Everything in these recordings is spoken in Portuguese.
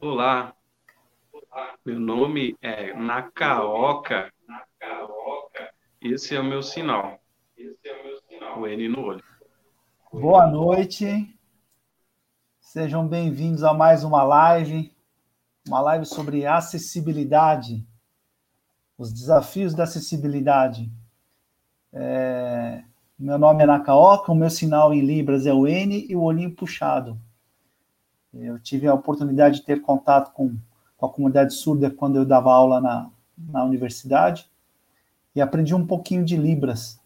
Olá, meu nome é Nakaoka. Esse é o meu sinal. O N no olho. Boa noite. Sejam bem-vindos a mais uma live, uma live sobre acessibilidade, os desafios da acessibilidade. É... Meu nome é Nakaoka, o meu sinal em Libras é o N e o olhinho puxado. Eu tive a oportunidade de ter contato com, com a comunidade surda quando eu dava aula na, na universidade e aprendi um pouquinho de Libras.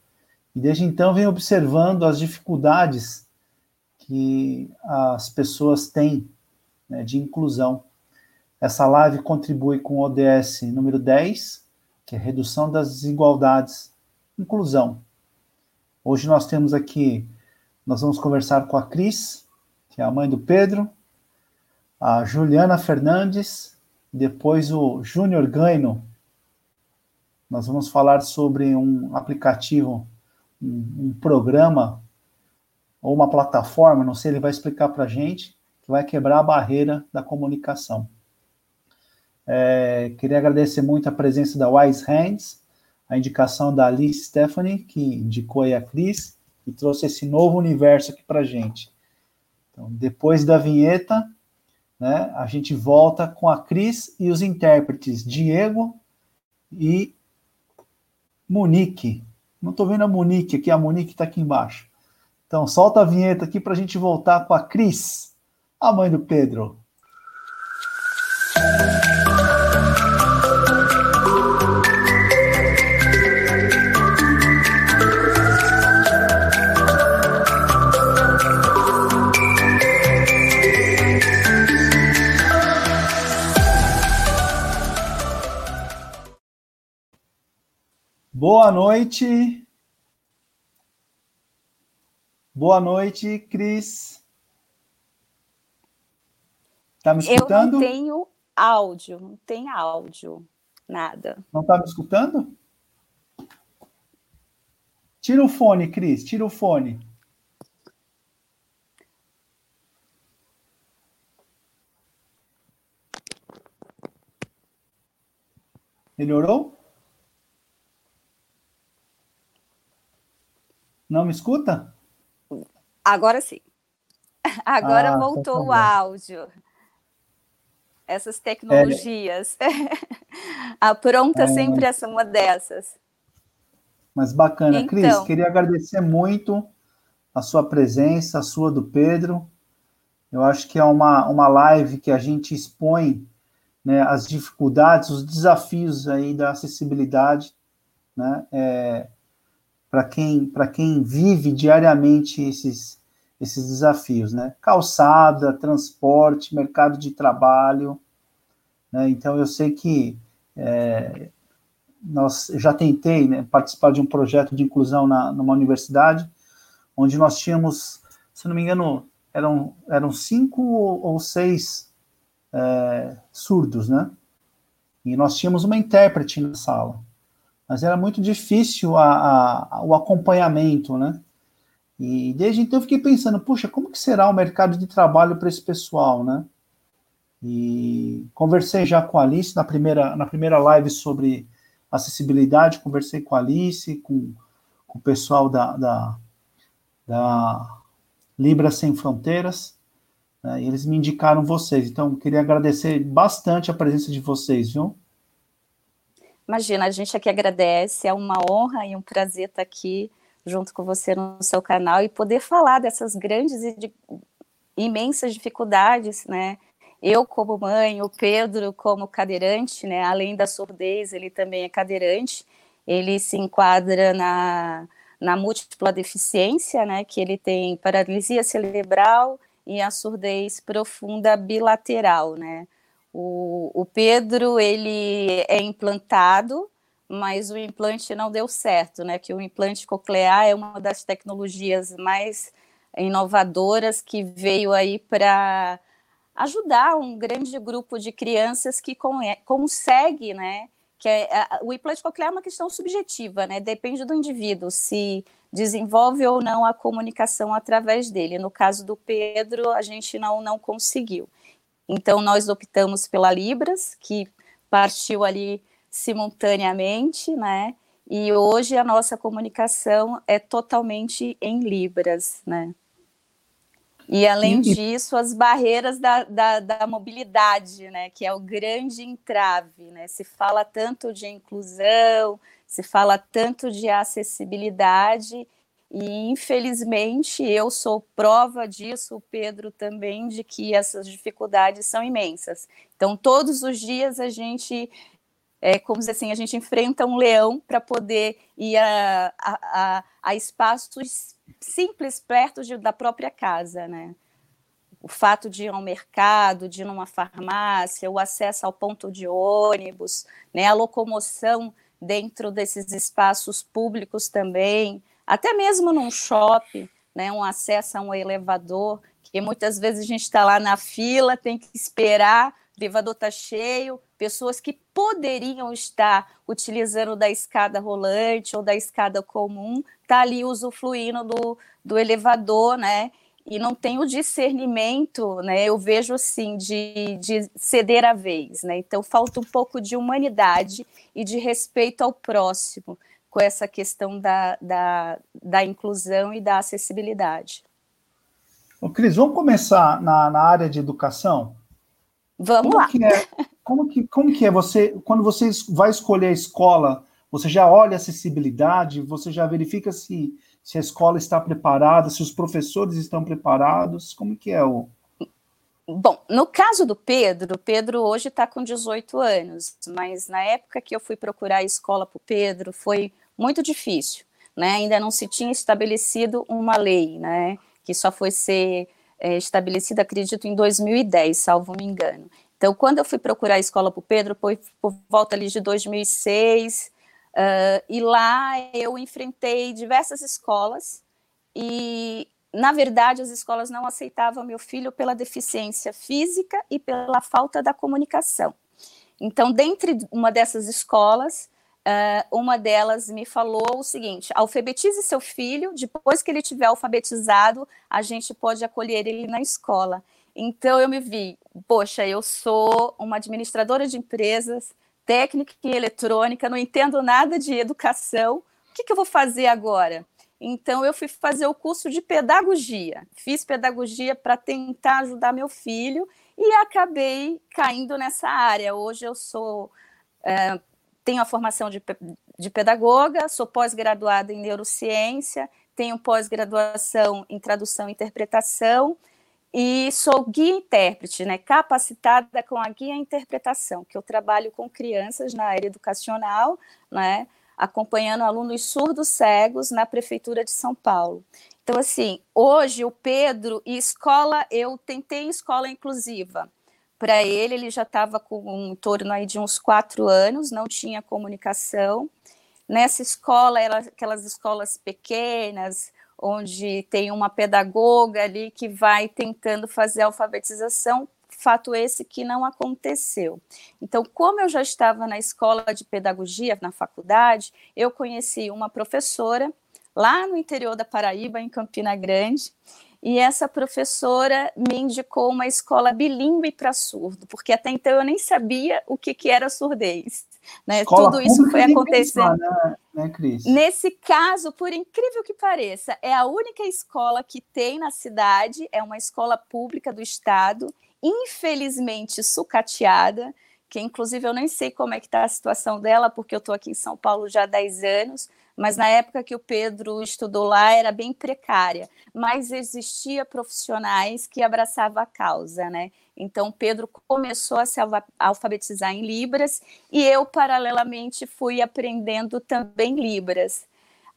E desde então venho observando as dificuldades que as pessoas têm né, de inclusão. Essa live contribui com o ODS número 10, que é redução das desigualdades, inclusão. Hoje nós temos aqui, nós vamos conversar com a Cris, que é a mãe do Pedro, a Juliana Fernandes, depois o Júnior Gaino. Nós vamos falar sobre um aplicativo, um, um programa ou uma plataforma, não sei, ele vai explicar para a gente, que vai quebrar a barreira da comunicação. É, queria agradecer muito a presença da Wise Hands, a indicação da Alice Stephanie, que indicou aí a Cris e trouxe esse novo universo aqui para gente. Então, depois da vinheta, né, a gente volta com a Cris e os intérpretes Diego e Monique. Não estou vendo a Monique aqui, a Monique está aqui embaixo. Então, solta a vinheta aqui para a gente voltar com a Cris, a mãe do Pedro. Boa noite. Boa noite, Cris. Tá me escutando? Eu não tenho áudio, não tem áudio, nada. Não tá me escutando? Tira o fone, Cris, tira o fone. Melhorou? Não me escuta? Agora sim. Agora ah, voltou tá o áudio. Essas tecnologias. É. a pronta é. sempre é uma dessas. Mas bacana. Então, Cris, queria agradecer muito a sua presença, a sua do Pedro. Eu acho que é uma, uma live que a gente expõe né, as dificuldades, os desafios aí da acessibilidade, né? É, para quem, quem vive diariamente esses, esses desafios, né? Calçada, transporte, mercado de trabalho, né? Então eu sei que é, nós já tentei né, participar de um projeto de inclusão na, numa universidade, onde nós tínhamos, se não me engano, eram, eram cinco ou seis é, surdos, né? E nós tínhamos uma intérprete na sala mas era muito difícil a, a, o acompanhamento, né? E desde então eu fiquei pensando, puxa, como que será o mercado de trabalho para esse pessoal, né? E conversei já com a Alice na primeira, na primeira live sobre acessibilidade, conversei com a Alice, com, com o pessoal da, da, da Libra Sem Fronteiras, né, e eles me indicaram vocês. Então, queria agradecer bastante a presença de vocês, viu? Imagina, a gente aqui agradece, é uma honra e um prazer estar aqui junto com você no seu canal e poder falar dessas grandes e de, imensas dificuldades, né? Eu como mãe, o Pedro como cadeirante, né? Além da surdez, ele também é cadeirante. Ele se enquadra na, na múltipla deficiência, né? Que ele tem paralisia cerebral e a surdez profunda bilateral, né? O, o Pedro, ele é implantado, mas o implante não deu certo, né? Que o implante coclear é uma das tecnologias mais inovadoras que veio aí para ajudar um grande grupo de crianças que consegue, né? Que é, o implante coclear é uma questão subjetiva, né? Depende do indivíduo se desenvolve ou não a comunicação através dele. No caso do Pedro, a gente não não conseguiu. Então, nós optamos pela Libras, que partiu ali simultaneamente, né? E hoje a nossa comunicação é totalmente em Libras, né? E além disso, as barreiras da, da, da, mobilidade, né, que é o grande entrave, né? Se fala tanto de inclusão, se fala tanto de acessibilidade, e infelizmente eu sou prova disso, o Pedro também, de que essas dificuldades são imensas. Então, todos os dias a gente é como dizer assim, a gente enfrenta um leão para poder ir a, a, a, espaços simples perto de, da própria casa, né? O fato de ir ao mercado, de ir numa farmácia, o acesso ao ponto de ônibus, né? A locomoção dentro desses espaços públicos também, até mesmo num shopping, né? Um acesso a um elevador, que muitas vezes a gente está lá na fila, tem que esperar o elevador está cheio, pessoas que poderiam estar utilizando da escada rolante ou da escada comum, está ali usufruindo do, do elevador, né? E não tem o discernimento, né? Eu vejo assim, de, de ceder a vez, né? Então falta um pouco de humanidade e de respeito ao próximo com essa questão da, da, da inclusão e da acessibilidade. Ô, Cris, vamos começar na, na área de educação? Vamos como lá. Que é, como, que, como que é você, quando você vai escolher a escola, você já olha a acessibilidade, você já verifica se, se a escola está preparada, se os professores estão preparados, como que é o... Bom, no caso do Pedro, o Pedro hoje está com 18 anos, mas na época que eu fui procurar a escola para o Pedro foi muito difícil, né? Ainda não se tinha estabelecido uma lei, né? Que só foi ser é, estabelecida, acredito, em 2010, salvo me engano. Então, quando eu fui procurar a escola para o Pedro, foi por volta ali de 2006, uh, e lá eu enfrentei diversas escolas, e, na verdade, as escolas não aceitavam meu filho pela deficiência física e pela falta da comunicação. Então, dentre uma dessas escolas, Uh, uma delas me falou o seguinte: alfabetize seu filho, depois que ele tiver alfabetizado, a gente pode acolher ele na escola. Então eu me vi, poxa, eu sou uma administradora de empresas, técnica em eletrônica, não entendo nada de educação, o que, que eu vou fazer agora? Então eu fui fazer o curso de pedagogia, fiz pedagogia para tentar ajudar meu filho e acabei caindo nessa área. Hoje eu sou é, tenho a formação de, de pedagoga, sou pós-graduada em neurociência, tenho pós-graduação em tradução e interpretação e sou guia intérprete, né, capacitada com a guia interpretação, que eu trabalho com crianças na área educacional, né, acompanhando alunos surdos cegos na prefeitura de São Paulo. Então, assim, hoje o Pedro e escola, eu tentei escola inclusiva, para ele, ele já estava com um torno aí de uns quatro anos, não tinha comunicação. Nessa escola, era aquelas escolas pequenas, onde tem uma pedagoga ali que vai tentando fazer alfabetização, fato esse que não aconteceu. Então, como eu já estava na escola de pedagogia, na faculdade, eu conheci uma professora lá no interior da Paraíba, em Campina Grande, e essa professora me indicou uma escola bilíngue para surdo, porque até então eu nem sabia o que, que era surdez. Né? Tudo isso foi acontecendo. Né, né, Nesse caso, por incrível que pareça, é a única escola que tem na cidade, é uma escola pública do estado, infelizmente sucateada, que inclusive eu nem sei como é que está a situação dela, porque eu estou aqui em São Paulo já há 10 anos, mas na época que o Pedro estudou lá era bem precária, mas existia profissionais que abraçavam a causa, né? Então Pedro começou a se alfabetizar em Libras e eu paralelamente fui aprendendo também Libras.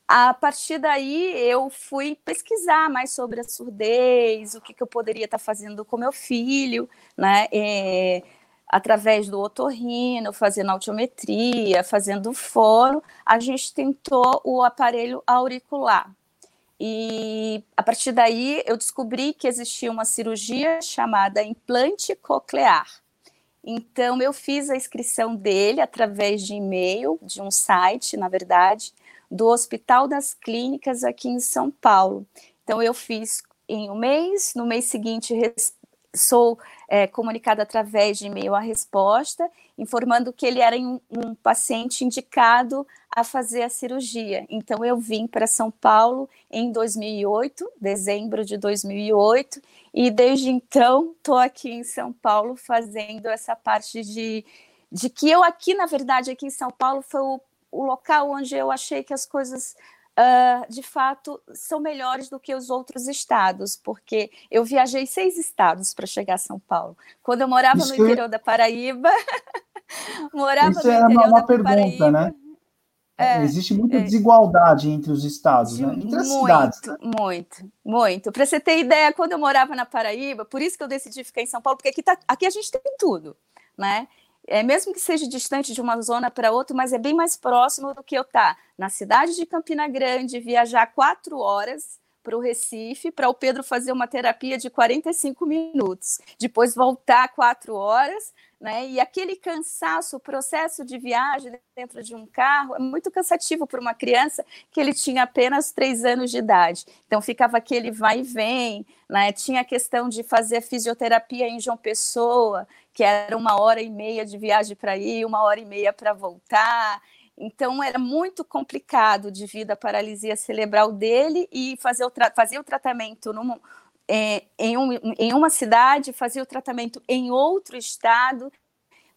A partir daí eu fui pesquisar mais sobre a surdez, o que, que eu poderia estar fazendo com meu filho, né? É, através do otorrino, fazendo audiometria, fazendo fono, a gente tentou o aparelho auricular. E a partir daí eu descobri que existia uma cirurgia chamada implante coclear. Então eu fiz a inscrição dele através de e-mail, de um site, na verdade, do Hospital das Clínicas aqui em São Paulo. Então eu fiz em um mês, no mês seguinte sou é, comunicada através de e-mail a resposta, informando que ele era um, paciente indicado a fazer a cirurgia. Então, eu vim para São Paulo em 2008, dezembro de 2008, e desde então estou aqui em São Paulo fazendo essa parte de, de que eu aqui, na verdade, aqui em São Paulo foi o, o local onde eu achei que as coisas uh, de fato, são melhores do que os outros estados, porque eu viajei seis estados para chegar a São Paulo. Quando eu morava Isso no interior é... da Paraíba, morava Isso no é interior uma, da pergunta, Paraíba. Né? É, Existe muita é, desigualdade entre os estados, né? entre as muito, cidades. Muito, muito. Para você ter ideia, quando eu morava na Paraíba, por isso que eu decidi ficar em São Paulo, porque aqui, tá, aqui a gente tem tudo, né? É, mesmo que seja distante de uma zona para outra, mas é bem mais próximo do que eu estar tá. Na cidade de Campina Grande, viajar quatro horas para o Recife, para o Pedro fazer uma terapia de 45 minutos, depois voltar quatro horas, né? E aquele cansaço, o processo de viagem dentro de um carro é muito cansativo para uma criança que ele tinha apenas três anos de idade. Então ficava aquele vai e vem, né? Tinha a questão de fazer fisioterapia em João Pessoa, que era uma hora e meia de viagem para ir, uma hora e meia para voltar. Então era muito complicado devido à paralisia cerebral dele e fazer o, fazer o tratamento num, é, em, um, em uma cidade, fazer o tratamento em outro estado,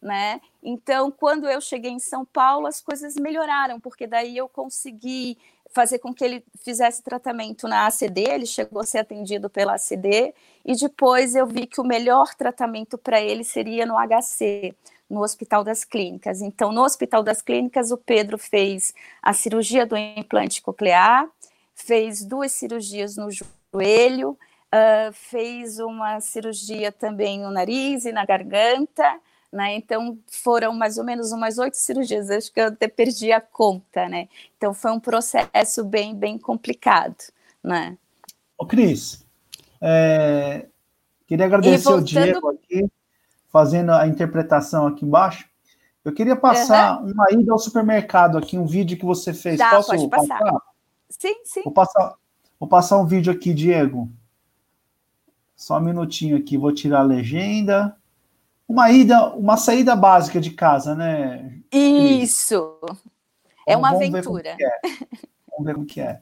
né? Então, quando eu cheguei em São Paulo, as coisas melhoraram, porque daí eu consegui fazer com que ele fizesse tratamento na ACD, ele chegou a ser atendido pela ACD, e depois eu vi que o melhor tratamento para ele seria no HC, no Hospital das Clínicas. Então, no Hospital das Clínicas, o Pedro fez a cirurgia do implante coclear, fez duas cirurgias no joelho, uh, fez uma cirurgia também no nariz e na garganta, né? Então foram mais ou menos umas oito cirurgias, acho que eu até perdi a conta, né? Então foi um processo bem, bem complicado, né? Ô Cris, é... queria agradecer voltando... o Diego aqui, fazendo a interpretação aqui embaixo. Eu queria passar uhum. uma ida ao supermercado aqui, um vídeo que você fez. Tá, Posso pode passar? passar? Sim, sim. Vou passar, vou passar um vídeo aqui, Diego. Só um minutinho aqui, vou tirar a legenda uma ida, uma saída básica de casa, né? Isso. É uma vamos aventura. Ver é. Vamos ver o que é.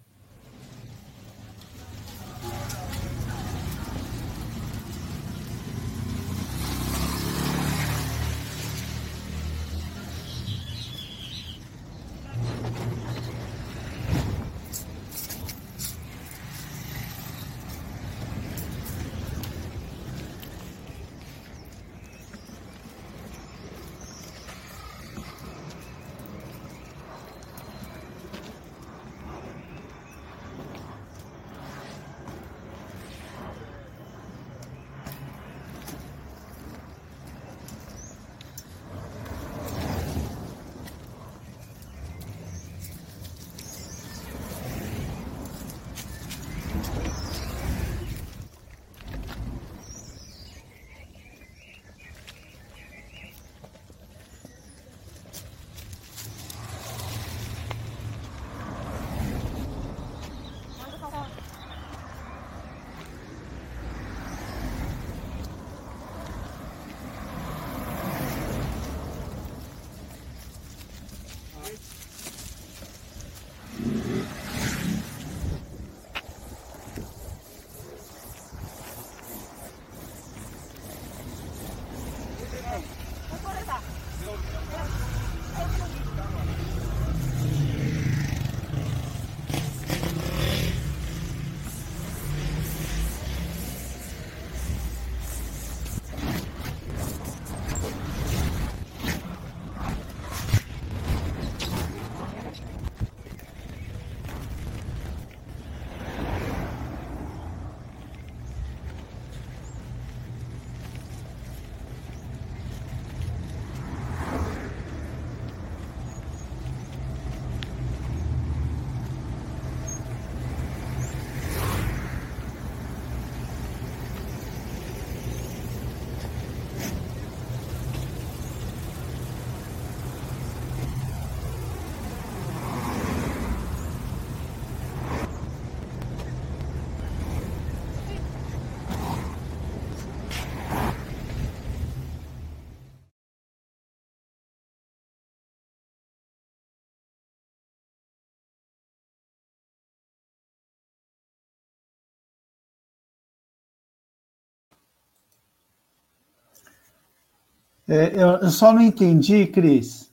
É, eu, eu só não entendi, Cris.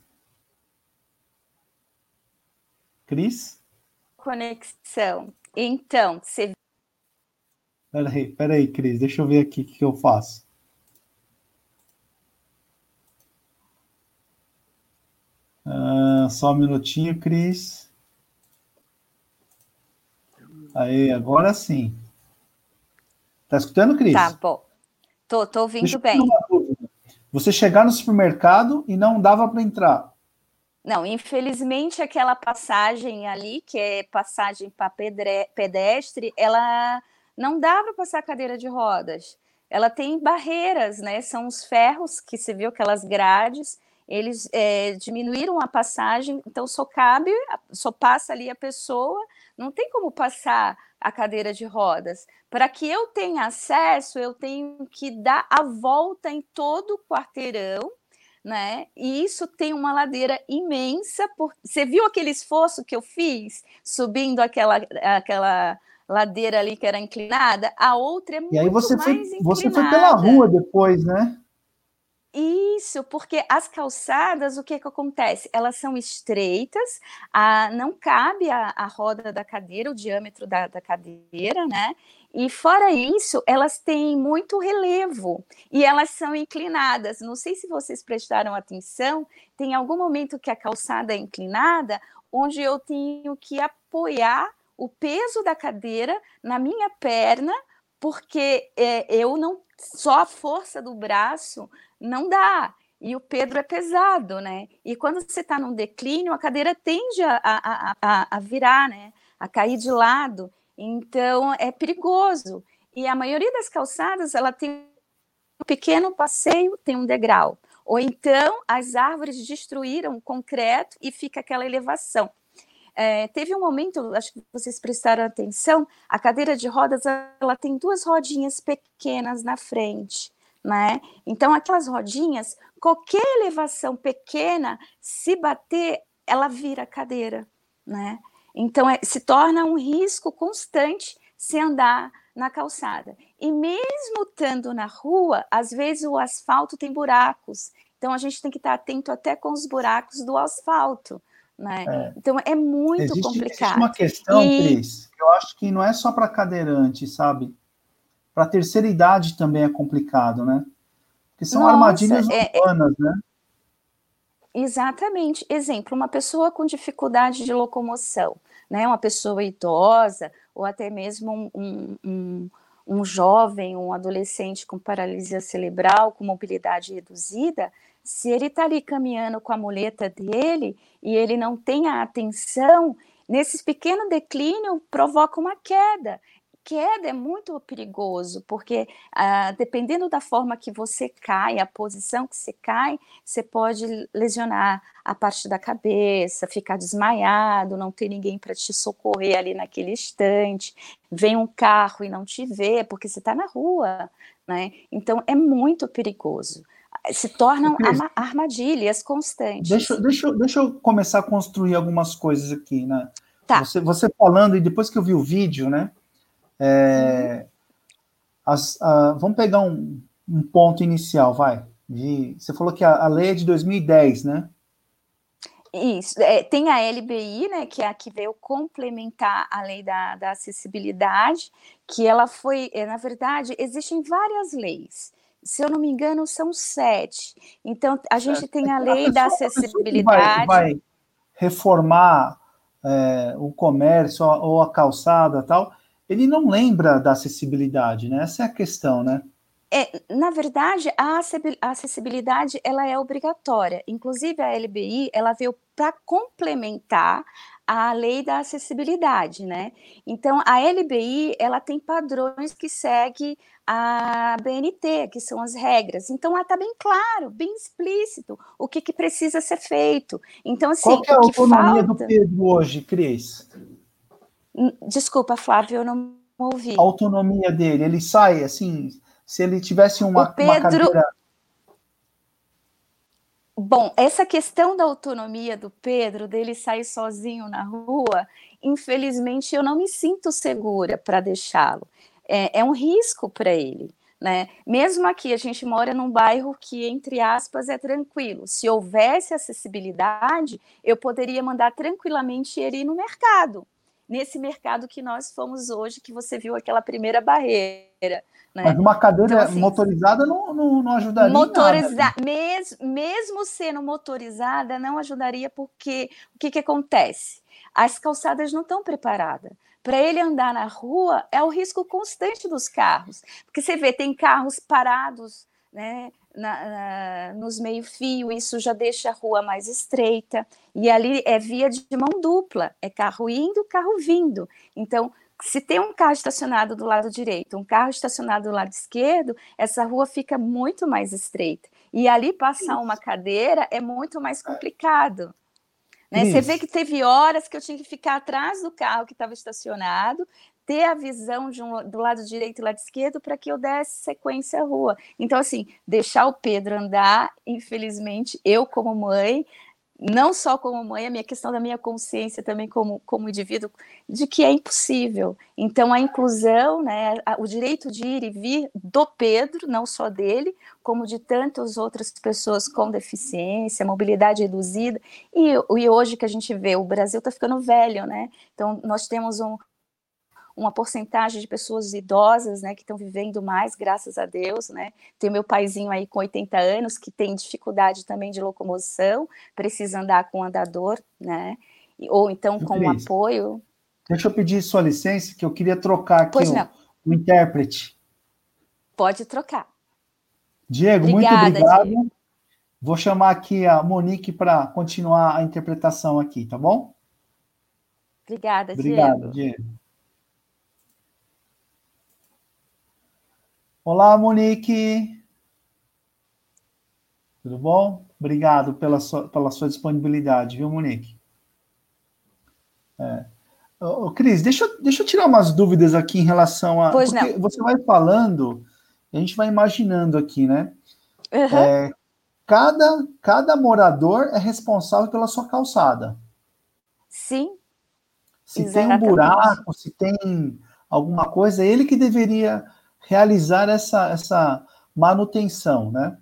Cris? Conexão. Então, você. Peraí, peraí, Cris, deixa eu ver aqui o que, que eu faço. Ah, só um minutinho, Cris. Aí, agora sim. Tá escutando, Cris? Tá, bom. Tô, tô ouvindo bem. Você chegar no supermercado e não dava para entrar. Não, infelizmente aquela passagem ali, que é passagem para pedestre, ela não dá para passar cadeira de rodas. Ela tem barreiras, né? São os ferros que você viu, aquelas grades, eles é, diminuíram a passagem, então só cabe, só passa ali a pessoa, não tem como passar a cadeira de rodas. Para que eu tenha acesso, eu tenho que dar a volta em todo o quarteirão, né? E isso tem uma ladeira imensa. Por... Você viu aquele esforço que eu fiz subindo aquela, aquela ladeira ali que era inclinada? A outra é muito e aí você mais foi, inclinada. Você foi pela rua depois, né? Isso, porque as calçadas, o que, que acontece? Elas são estreitas, a, não cabe a, a roda da cadeira, o diâmetro da, da cadeira, né? E fora isso, elas têm muito relevo e elas são inclinadas. Não sei se vocês prestaram atenção, tem algum momento que a calçada é inclinada, onde eu tenho que apoiar o peso da cadeira na minha perna, porque é, eu não só a força do braço não dá. E o Pedro é pesado, né? E quando você está num declínio, a cadeira tende a, a, a, a virar, né? A cair de lado. Então é perigoso. E a maioria das calçadas ela tem um pequeno passeio, tem um degrau. Ou então as árvores destruíram o concreto e fica aquela elevação. É, teve um momento, acho que vocês prestaram atenção, a cadeira de rodas ela tem duas rodinhas pequenas na frente né? Então, aquelas rodinhas, qualquer elevação pequena, se bater, ela vira cadeira, né? Então, é, se torna um risco constante se andar na calçada. E mesmo estando na rua, às vezes o asfalto tem buracos. Então, a gente tem que estar atento até com os buracos do asfalto. Né? É. Então, é muito existe, complicado. Existe uma questão, e... Cris, que eu acho que não é só para cadeirante, sabe? Para a terceira idade também é complicado, né? Que são Nossa, armadilhas é, urbanas, é... né? Exatamente. Exemplo, uma pessoa com dificuldade de locomoção, né? Uma pessoa idosa, ou até mesmo um, um, um, um jovem, um adolescente com paralisia cerebral, com mobilidade reduzida, se ele está ali caminhando com a muleta dele e ele não tem a atenção, nesse pequeno declínio provoca uma queda queda é muito perigoso, porque ah, dependendo da forma que você cai, a posição que você cai, você pode lesionar a parte da cabeça, ficar desmaiado, não ter ninguém para te socorrer ali naquele instante, vem um carro e não te vê, porque você está na rua, né? Então é muito perigoso. Se tornam armadilhas constantes. Deixa, deixa, deixa eu começar a construir algumas coisas aqui, né? Tá. Você, você falando, e depois que eu vi o vídeo, né? É, as, a, vamos pegar um, um, ponto inicial, vai. De, você falou que a, a, lei é de 2010, né? Isso. É, tem a LBI, né, que é a que veio complementar a lei da, da acessibilidade, que ela foi, é, na verdade, existem várias leis. Se eu não me engano, são sete. Então, a gente tem a lei a pessoa, da acessibilidade. Vai, vai reformar é, o comércio ou a calçada tal ele não lembra da acessibilidade, né? Essa é a questão, né? É, na verdade, a acessibilidade ela é obrigatória. Inclusive, a LBI ela veio para complementar a lei da acessibilidade, né? Então, a LBI ela tem padrões que segue a BNT, que são as regras. Então, lá está bem claro, bem explícito o que, que precisa ser feito. Então, assim, qual que é a autonomia falta... do Pedro hoje, Cris? Desculpa, Flávio, eu não ouvi. A autonomia dele, ele sai assim, se ele tivesse uma, Pedro... uma cadeira... Bom, essa questão da autonomia do Pedro, dele sair sozinho na rua, infelizmente eu não me sinto segura para deixá-lo. É, é, um risco para ele, Né? Mesmo aqui, a gente mora num bairro que, entre aspas, é tranquilo. Se houvesse acessibilidade, eu poderia mandar tranquilamente ele ir no mercado. Nesse mercado que nós fomos hoje, que você viu aquela primeira barreira. Né? Mas uma cadeira então, assim, motorizada não, não, não ajudaria. Motoriza. Mes, mesmo sendo motorizada, não ajudaria, porque o que, que acontece? As calçadas não estão preparadas. Para ele andar na rua, é o risco constante dos carros. Porque você vê, tem carros parados né, na, na, nos meio-fio, isso já deixa a rua mais estreita. E ali é via de mão dupla, é carro indo, carro vindo. Então, se tem um carro estacionado do lado direito, um carro estacionado do lado esquerdo, essa rua fica muito mais estreita. E ali passar uma cadeira é muito mais complicado. Né? Você vê que teve horas que eu tinha que ficar atrás do carro que estava estacionado, ter a visão de um, do lado direito e lado esquerdo para que eu desse sequência à rua. Então, assim, deixar o Pedro andar, infelizmente, eu como mãe, não só como mãe, a minha questão da minha consciência também como, como indivíduo, de que é impossível. Então, a inclusão, né, o direito de ir e vir do Pedro, não só dele, como de tantas outras pessoas com deficiência, mobilidade reduzida, e, e hoje que a gente vê, o Brasil está ficando velho, né? Então, nós temos um, uma porcentagem de pessoas idosas, né, que estão vivendo mais, graças a Deus, né? Tem meu paizinho aí com 80 anos que tem dificuldade também de locomoção, precisa andar com andador, né? Ou então com um apoio. Deixa eu pedir sua licença, que eu queria trocar aqui o, o, intérprete. Pode trocar. Diego, Obrigada, muito obrigado. Diego. Vou chamar aqui a Monique para continuar a interpretação aqui, tá bom? Obrigada, Obrigado, Diego. Diego. Olá, Monique. Tudo bom? Obrigado pela sua, pela sua disponibilidade, viu, Monique? É. Ô, Cris, deixa, deixa eu tirar umas dúvidas aqui em relação a. Pois não. Você vai falando, a gente vai imaginando aqui, né? Uhum. É, cada, cada morador é responsável pela sua calçada. Sim. Se Exatamente. tem um buraco, se tem alguma coisa, é ele que deveria realizar essa, essa manutenção, né?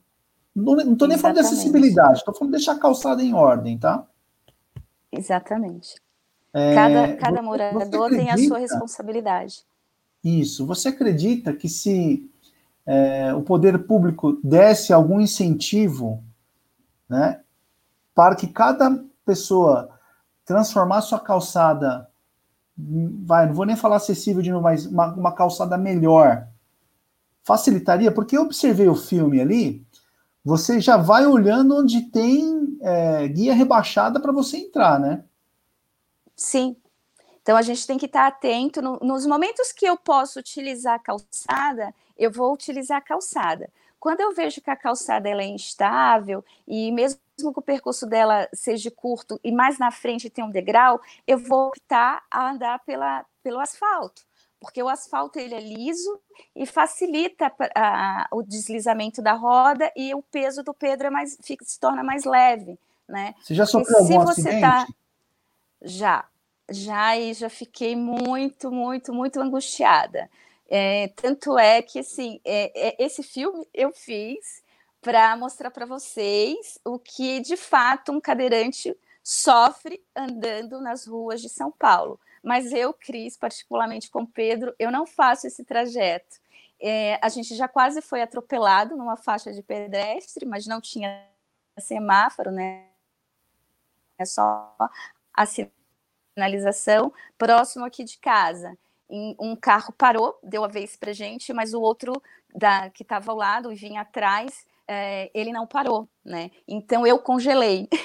Não estou nem falando de acessibilidade, estou falando de deixar a calçada em ordem, tá? Exatamente. É, cada, cada morador acredita, tem a sua responsabilidade. Isso. Você acredita que se é, o poder público desse algum incentivo, né, para que cada pessoa transformar sua calçada, vai, não vou nem falar acessível de novo, mas uma, uma calçada melhor, facilitaria, porque eu observei o filme ali, você já vai olhando onde tem é, guia rebaixada para você entrar, né? Sim. Então a gente tem que estar atento no, nos momentos que eu posso utilizar a calçada, eu vou utilizar a calçada. Quando eu vejo que a calçada ela é instável e mesmo que o percurso dela seja curto e mais na frente tem um degrau, eu vou optar a andar pela, pelo asfalto porque o asfalto ele é liso e facilita a, o deslizamento da roda e o peso do Pedro é mais, fica, se torna mais leve, né? Você já sofreu algum você acidente? Tá, já, já e já fiquei muito, muito, muito angustiada. É, tanto é que assim, é, é, esse filme eu fiz para mostrar para vocês o que de fato um cadeirante sofre andando nas ruas de São Paulo. Mas eu, Cris, particularmente com Pedro, eu não faço esse trajeto. É, a gente já quase foi atropelado numa faixa de pedestre, mas não tinha semáforo, né? É só a sinalização próximo aqui de casa. Um carro parou, deu a vez para gente, mas o outro da, que estava ao lado e vinha atrás, é, ele não parou, né? Então eu congelei.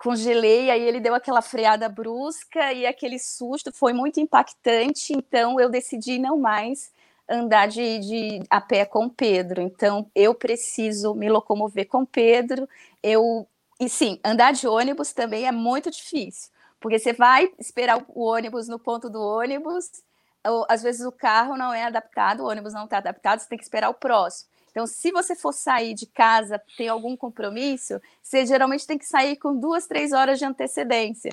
congelei, aí ele deu aquela freada brusca e aquele susto foi muito impactante, então eu decidi não mais andar de, de a pé com Pedro. Então eu preciso me locomover com Pedro. Eu e sim, andar de ônibus também é muito difícil, porque você vai esperar o ônibus no ponto do ônibus, ou, às vezes o carro não é adaptado, o ônibus não está adaptado, você tem que esperar o próximo. Então, se você for sair de casa, tem algum compromisso, você geralmente tem que sair com duas, três horas de antecedência.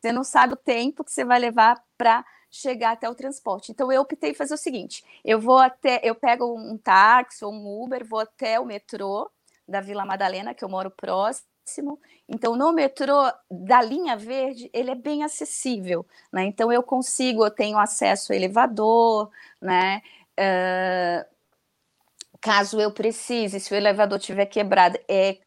Você não sabe o tempo que você vai levar para chegar até o transporte. Então eu optei fazer o seguinte: eu vou até, eu pego um táxi ou um Uber, vou até o metrô da Vila Madalena, que eu moro próximo. Então no metrô da linha verde ele é bem acessível, né? Então eu consigo, eu tenho acesso ao elevador, né? Uh, caso eu precise, se o elevador tiver quebrado, é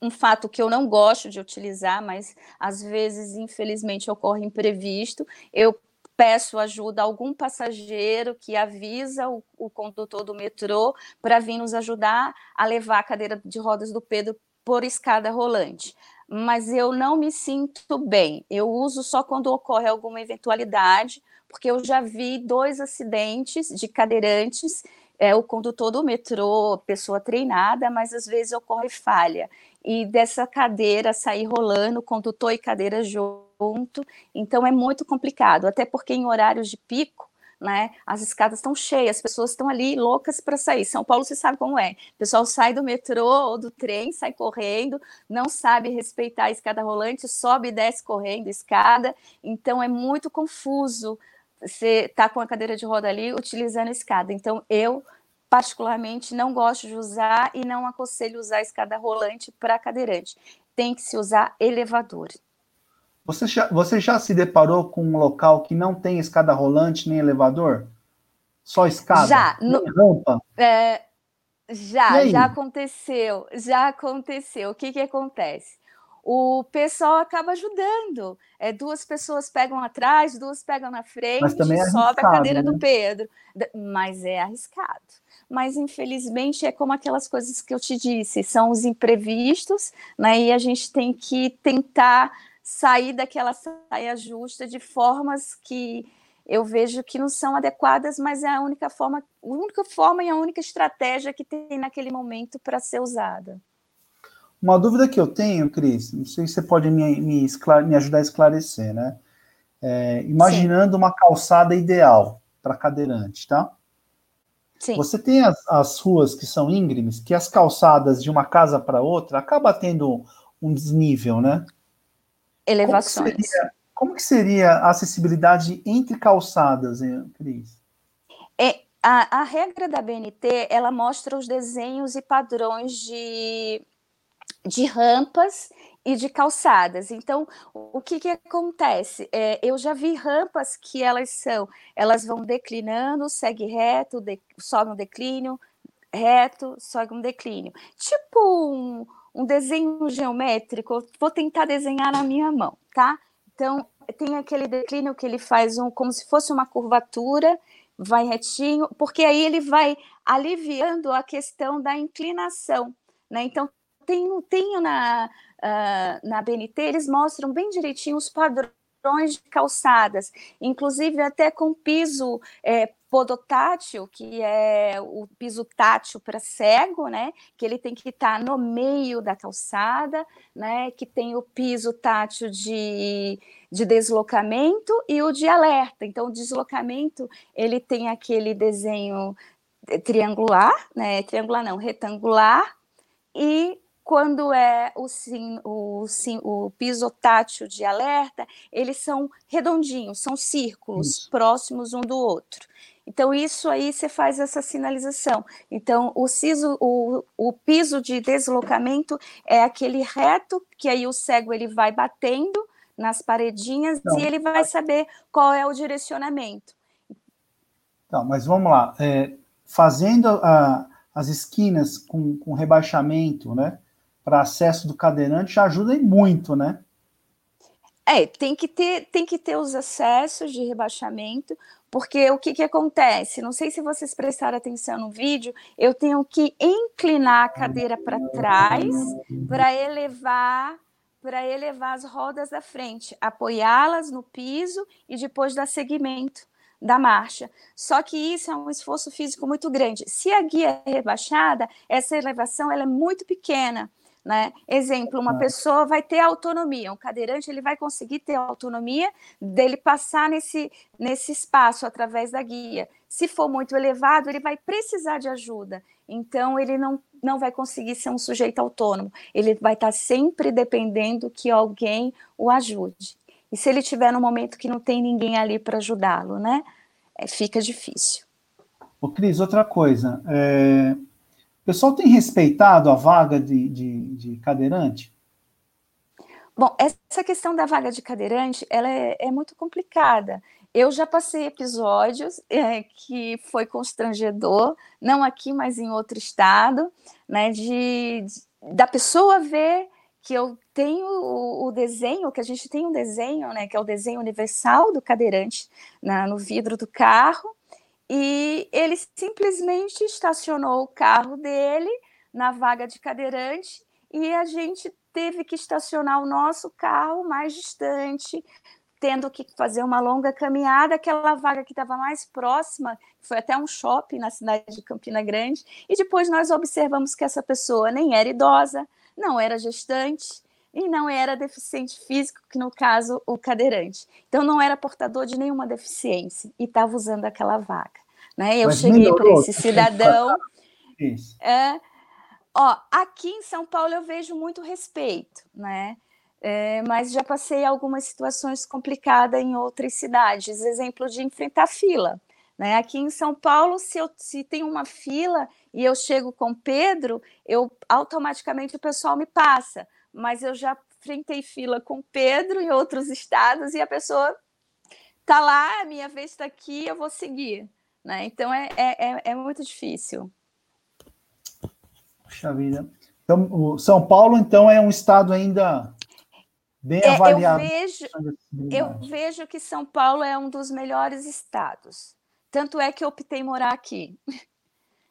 um fato que eu não gosto de utilizar, mas às vezes, infelizmente, ocorre imprevisto. Eu peço ajuda a algum passageiro que avisa o, o condutor do metrô para vir nos ajudar a levar a cadeira de rodas do Pedro por escada rolante. Mas eu não me sinto bem. Eu uso só quando ocorre alguma eventualidade, porque eu já vi dois acidentes de cadeirantes é o condutor do metrô, pessoa treinada, mas às vezes ocorre falha. E dessa cadeira sair rolando, condutor e cadeira junto, então é muito complicado, até porque em horários de pico, né, as escadas estão cheias, as pessoas estão ali loucas para sair. São Paulo, você sabe como é. O pessoal sai do metrô ou do trem, sai correndo, não sabe respeitar a escada rolante, sobe e desce correndo escada, então é muito confuso você está com a cadeira de roda ali utilizando a escada. Então, eu, particularmente, não gosto de usar e não aconselho usar a escada rolante para cadeirante. Tem que se usar elevador. Você já, você já se deparou com um local que não tem escada rolante nem elevador? Só escada? Já. No, rampa? É, já, já aconteceu. Já aconteceu. O que, que acontece? O pessoal acaba ajudando. É, duas pessoas pegam atrás, duas pegam na frente, é sobe a cadeira né? do Pedro. Mas é arriscado. Mas infelizmente é como aquelas coisas que eu te disse, são os imprevistos, né? E a gente tem que tentar sair daquela saia justa de formas que eu vejo que não são adequadas, mas é a única forma, a única forma e a única estratégia que tem naquele momento para ser usada. Uma dúvida que eu tenho, Cris, não sei se você pode me, me, me ajudar a esclarecer, né? É, imaginando Sim. uma calçada ideal para cadeirante, tá? Sim. Você tem as, as, ruas que são íngremes, que as calçadas de uma casa para outra acaba tendo um desnível, né? Elevações. Como que seria, como que seria a acessibilidade entre calçadas, Cris? É, a, a regra da BNT, ela mostra os desenhos e padrões de de rampas e de calçadas. Então, o que, que acontece? É, eu já vi rampas que elas são, elas vão declinando, segue reto, de, sobe um declínio, reto, sobe um declínio. Tipo um, um desenho geométrico, vou tentar desenhar na minha mão, tá? Então, tem aquele declínio que ele faz um, como se fosse uma curvatura, vai retinho, porque aí ele vai aliviando a questão da inclinação, né? Então, tenho, tenho na, uh, na BNT, eles mostram bem direitinho os padrões de calçadas, inclusive até com piso é, podotátil, que é o piso tátil para cego, né? Que ele tem que estar tá no meio da calçada, né? Que tem o piso tátil de, de deslocamento e o de alerta. Então, o deslocamento ele tem aquele desenho triangular, né? Triangular não, retangular e quando é o, sim, o, sim, o piso tátil de alerta, eles são redondinhos, são círculos isso. próximos um do outro. Então, isso aí você faz essa sinalização. Então, o, siso, o, o piso de deslocamento é aquele reto que aí o cego ele vai batendo nas paredinhas e ele vai saber qual é o direcionamento. Então, mas vamos lá. É, fazendo a, as esquinas com, com rebaixamento, né? Para acesso do cadeirante já ajuda muito, né? É, tem que ter, tem que ter os acessos de rebaixamento, porque o que, que acontece? Não sei se vocês prestaram atenção no vídeo, eu tenho que inclinar a cadeira para trás para elevar para elevar as rodas da frente, apoiá-las no piso e depois dar seguimento da marcha. Só que isso é um esforço físico muito grande. Se a guia é rebaixada, essa elevação ela é muito pequena. Né? Exemplo, uma pessoa vai ter autonomia, um cadeirante ele vai conseguir ter autonomia dele passar nesse, nesse espaço através da guia. Se for muito elevado, ele vai precisar de ajuda. Então, ele não, não vai conseguir ser um sujeito autônomo. Ele vai estar sempre dependendo que alguém o ajude. E se ele tiver num momento que não tem ninguém ali para ajudá-lo, né? É, fica difícil. Ô, Cris, outra coisa. É... Pessoal tem respeitado a vaga de, de, de, cadeirante? Bom, essa questão da vaga de cadeirante, ela é, é muito complicada. Eu já passei episódios é, que foi constrangedor, não aqui, mas em outro estado, né, de, de da pessoa ver que eu tenho o, o, desenho, que a gente tem um desenho, né, que é o desenho universal do cadeirante na, no vidro do carro, e ele simplesmente estacionou o carro dele na vaga de cadeirante e a gente teve que estacionar o nosso carro mais distante, tendo que fazer uma longa caminhada, aquela vaga que estava mais próxima, foi até um shopping na cidade de Campina Grande, e depois nós observamos que essa pessoa nem era idosa, não era gestante e não era deficiente físico, que no caso o cadeirante. Então não era portador de nenhuma deficiência e estava usando aquela vaga. Né? Eu Mas cheguei para esse cidadão. É, ó, aqui em São Paulo eu vejo muito respeito, né? É, mas já passei algumas situações complicadas em outras cidades, exemplo de enfrentar fila. Né? Aqui em São Paulo, se, eu, se tem uma fila e eu chego com Pedro, eu automaticamente o pessoal me passa. Mas eu já enfrentei fila com Pedro em outros estados e a pessoa tá lá, a minha vez está aqui, eu vou seguir. Né? Então é, é, é, é muito difícil. Puxa vida. Então, o São Paulo, então, é um estado ainda bem é, avaliado. Eu vejo, eu vejo que São Paulo é um dos melhores estados. Tanto é que eu optei morar aqui.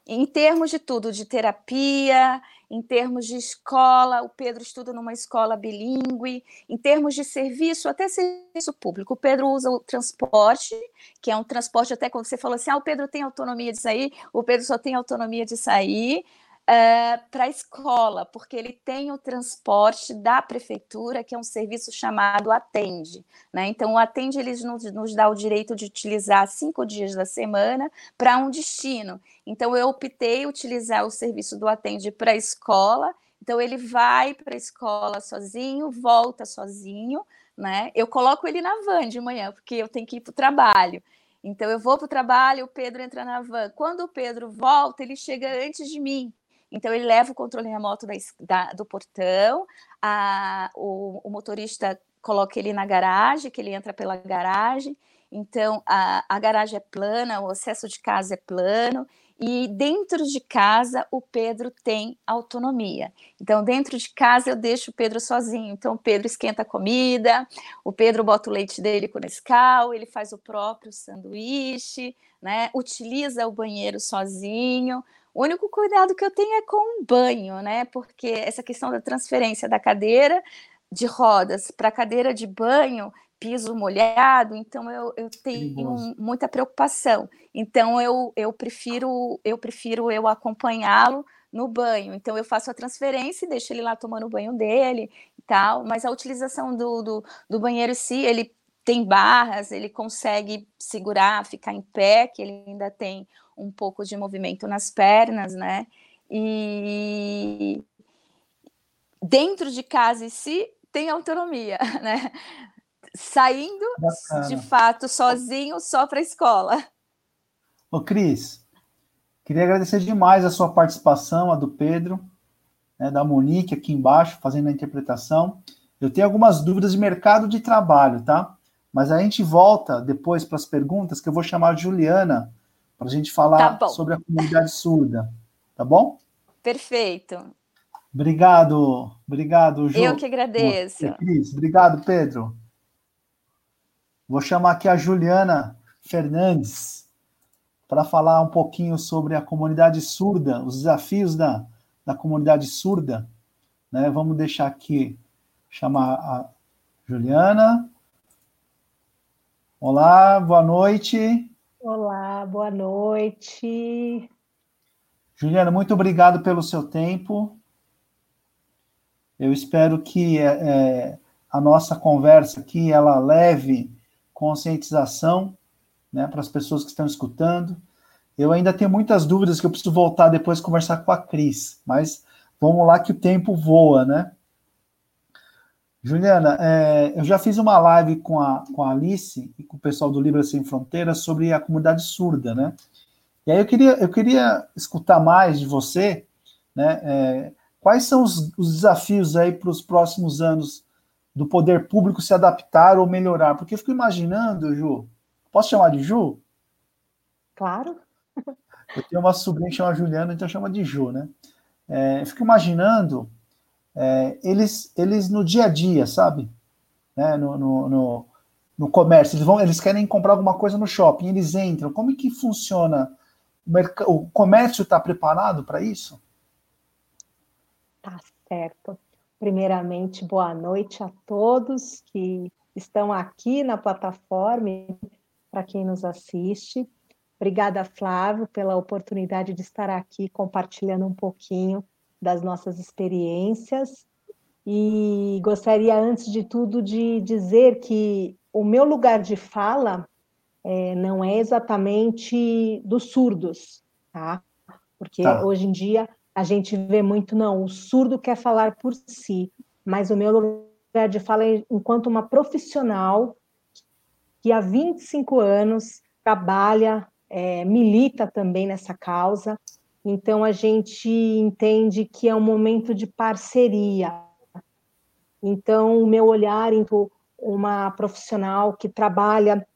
em termos de tudo, de terapia, em termos de escola, o Pedro estuda numa escola bilíngue, em termos de serviço, até serviço público. O Pedro usa o transporte, que é um transporte, até quando você falou assim: ah, o Pedro tem autonomia de sair, o Pedro só tem autonomia de sair uh, eh, para a escola, porque ele tem o transporte da prefeitura, que é um serviço chamado Atende. Né? Então, o Atende eles nos, nos dá o direito de utilizar cinco dias da semana para um destino. Então, eu optei utilizar o serviço do Atende para a escola. Então, ele vai para a escola sozinho, volta sozinho. Né? Eu coloco ele na van de manhã, porque eu tenho que ir para o trabalho. Então eu vou para o trabalho, o Pedro entra na van. Quando o Pedro volta, ele chega antes de mim. Então, ele leva o controle remoto da, da, do portão, a, o, o, motorista coloca ele na garagem, que ele entra pela garagem. Então, a, a garagem é plana, o acesso de casa é plano, e dentro de casa o Pedro tem autonomia. Então, dentro de casa eu deixo o Pedro sozinho. Então, o Pedro esquenta a comida, o Pedro bota o leite dele com Nescau, ele faz o próprio sanduíche, né? Utiliza o banheiro sozinho. O único cuidado que eu tenho é com o banho, né? Porque essa questão da transferência da cadeira de rodas para a cadeira de banho, piso molhado, então eu, eu tenho muita preocupação. Então eu, eu prefiro eu prefiro eu acompanhá-lo no banho. Então eu faço a transferência e deixo ele lá tomando o banho dele e tal. Mas a utilização do, do, do banheiro em si, ele tem barras, ele consegue segurar, ficar em pé, que ele ainda tem um pouco de movimento nas pernas, né? E dentro de casa em si tem autonomia, né? Saindo Bacana. de fato sozinho só para a escola. Ô, Cris, queria agradecer demais a sua participação, a do Pedro, né, da Monique aqui embaixo, fazendo a interpretação. Eu tenho algumas dúvidas de mercado de trabalho, tá? Mas a gente volta depois para as perguntas, que eu vou chamar a Juliana para a gente falar tá sobre a comunidade surda. Tá bom? Perfeito. Obrigado, obrigado, Ju. Eu que agradeço. Cris, obrigado, Pedro. Vou chamar aqui a Juliana Fernandes para falar um pouquinho sobre a comunidade surda, os desafios da, da comunidade surda. Né? Vamos deixar aqui, chamar a Juliana. Olá, boa noite. Olá, boa noite. Juliana, muito obrigado pelo seu tempo. Eu espero que é, é, a nossa conversa aqui ela leve conscientização né, para as pessoas que estão escutando. Eu ainda tenho muitas dúvidas que eu preciso voltar depois conversar com a Cris, mas vamos lá que o tempo voa, né? Juliana, é, eu já fiz uma live com a, com a Alice e com o pessoal do Libra Sem Fronteiras sobre a comunidade surda, né? E aí eu queria, eu queria escutar mais de você, né? É, quais são os, os desafios aí para os próximos anos do poder público se adaptar ou melhorar? Porque eu fico imaginando, Ju, posso chamar de Ju? Claro. Eu tenho uma sobrinha que chama Juliana, então chama de Ju, né? É, eu fico imaginando é, eles, eles no dia a dia, sabe? Né? No, no, no, no, comércio, eles, vão, eles querem comprar alguma coisa no shopping, eles entram. Como é que funciona? O, o comércio está preparado para isso? Tá certo. Primeiramente, boa noite a todos que estão aqui na plataforma, para quem nos assiste. Obrigada, Flávio, pela oportunidade de estar aqui compartilhando um pouquinho das nossas experiências. E gostaria, antes de tudo, de dizer que o meu lugar de fala é, não é exatamente dos surdos, tá? Porque tá. hoje em dia a gente vê muito, não, o surdo quer falar por si, mas o meu lugar de fala é enquanto uma profissional que há 25 anos trabalha, é, milita também nessa causa, então, a gente entende que é um momento de parceria. Então, o meu olhar enquanto uma profissional que trabalha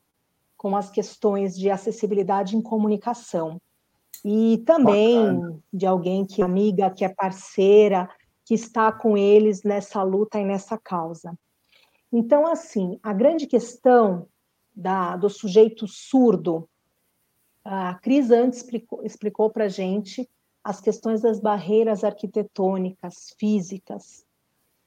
com as questões de acessibilidade em comunicação. E também Bacana. de alguém que é amiga, que é parceira, que está com eles nessa luta e nessa causa. Então, assim, a grande questão da, do sujeito surdo a Cris antes explicou, explicou para a gente as questões das barreiras arquitetônicas, físicas.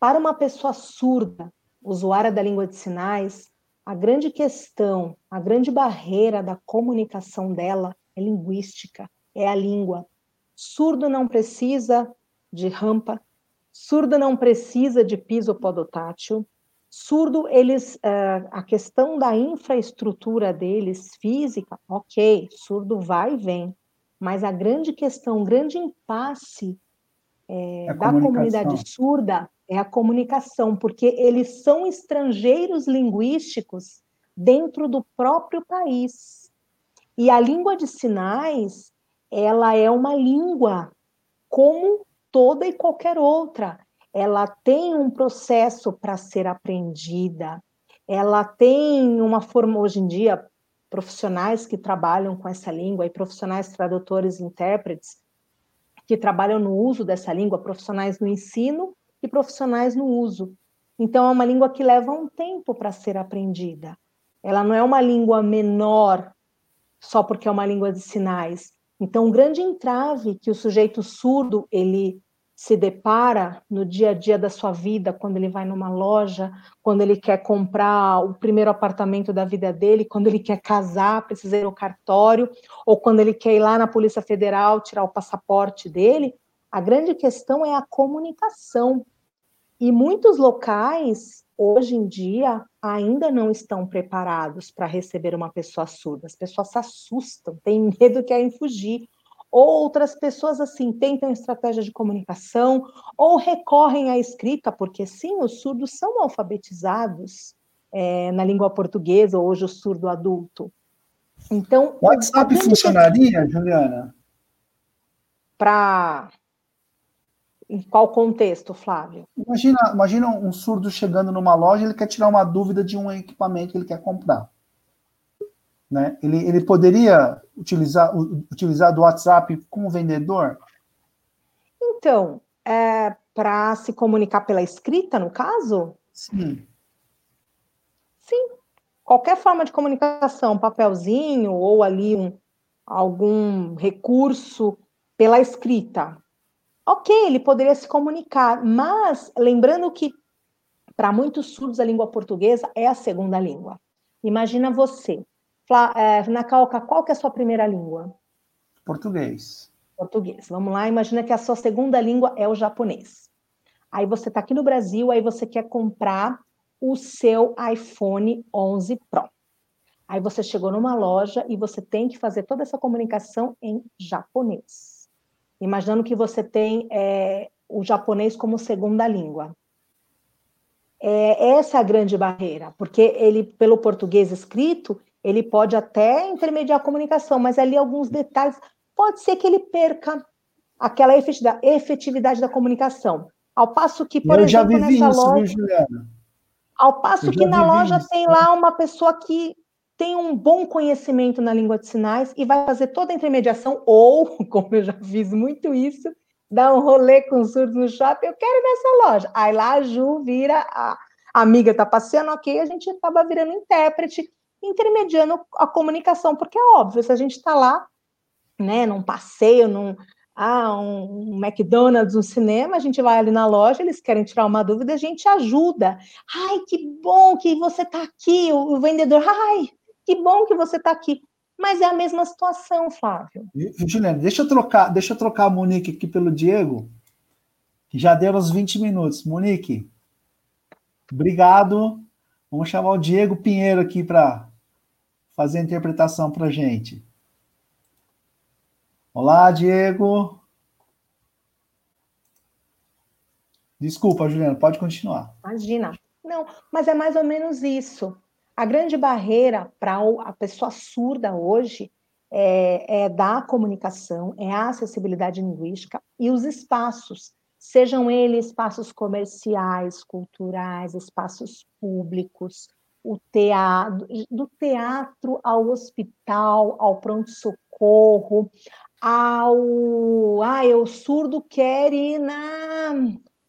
Para uma pessoa surda, usuária da língua de sinais, a grande questão, a grande barreira da comunicação dela é linguística, é a língua. Surdo não precisa de rampa, surdo não precisa de piso podotátil, Surdo, eles, uh, a questão da infraestrutura deles, física, ok, surdo vai e vem, mas a grande questão, o grande impasse é, é da comunidade surda é a comunicação, porque eles são estrangeiros linguísticos dentro do próprio país. E a língua de sinais, ela é uma língua como toda e qualquer outra ela tem um processo para ser aprendida, ela tem uma forma, hoje em dia, profissionais que trabalham com essa língua, e profissionais tradutores e intérpretes, que trabalham no uso dessa língua, profissionais no ensino e profissionais no uso. Então, é uma língua que leva um tempo para ser aprendida. Ela não é uma língua menor só porque é uma língua de sinais. Então, um grande entrave que o sujeito surdo ele se depara no dia a dia da sua vida, quando ele vai numa loja, quando ele quer comprar o primeiro apartamento da vida dele, quando ele quer casar, precisa ir ao cartório, ou quando ele quer ir lá na Polícia Federal tirar o passaporte dele, a grande questão é a comunicação. E muitos locais, hoje em dia, ainda não estão preparados para receber uma pessoa surda. As pessoas se assustam, têm medo, querem fugir outras pessoas assim tentam estratégia de comunicação ou recorrem à escrita, porque sim, os surdos são alfabetizados é, na língua portuguesa, hoje o surdo adulto. Então, o WhatsApp funcionaria, Juliana? Para em qual contexto, Flávio? Imagina, imagina um surdo chegando numa loja, ele quer tirar uma dúvida de um equipamento que ele quer comprar. Né? Ele, ele poderia utilizar, utilizar do WhatsApp com o vendedor? Então, é, para se comunicar pela escrita, no caso? Sim. Sim. Qualquer forma de comunicação, papelzinho ou ali um, algum recurso pela escrita. Ok, ele poderia se comunicar, mas lembrando que para muitos surdos a língua portuguesa é a segunda língua. Imagina você, é, Nakaoka, qual que é a sua primeira língua? Português. Português. Vamos lá, imagina que a sua segunda língua é o japonês. Aí você está aqui no Brasil, aí você quer comprar o seu iPhone 11 Pro. Aí você chegou numa loja e você tem que fazer toda essa comunicação em japonês. Imaginando que você tem é, o japonês como segunda língua. É essa a grande barreira, porque ele, pelo português escrito, ele pode até intermediar a comunicação, mas ali alguns detalhes, pode ser que ele perca aquela efetividade da comunicação. Ao passo que, por eu exemplo, nessa isso, loja. Viu, Juliana? Ao passo que na loja isso. tem lá uma pessoa que tem um bom conhecimento na língua de sinais e vai fazer toda a intermediação, ou, como eu já fiz muito isso, dar um rolê com surdos no shopping, eu quero ir nessa loja. Aí lá a Ju vira, a amiga está passeando, ok, a gente acaba virando intérprete, intermediando a comunicação, porque é óbvio, se a gente está lá, né, num passeio, num, ah, um, McDonald's, um cinema, a gente vai ali na loja, eles querem tirar uma dúvida, a gente ajuda. Ai, que bom que você está aqui, o, o, vendedor, ai, que bom que você está aqui. Mas é a mesma situação, Flávio. Juliana, deixa eu trocar, deixa eu trocar a Monique aqui pelo Diego, que já deu uns 20 minutos. Monique, obrigado. Vamos chamar o Diego Pinheiro aqui para fazer a interpretação para gente. Olá, Diego. Desculpa, Juliana, pode continuar. Imagina. Não, mas é mais ou menos isso. A grande barreira para a pessoa surda hoje é, é da comunicação, é a acessibilidade linguística e os espaços, sejam eles espaços comerciais, culturais, espaços públicos, o teatro, do teatro ao hospital, ao pronto-socorro, ao. Ah, o surdo quer ir na.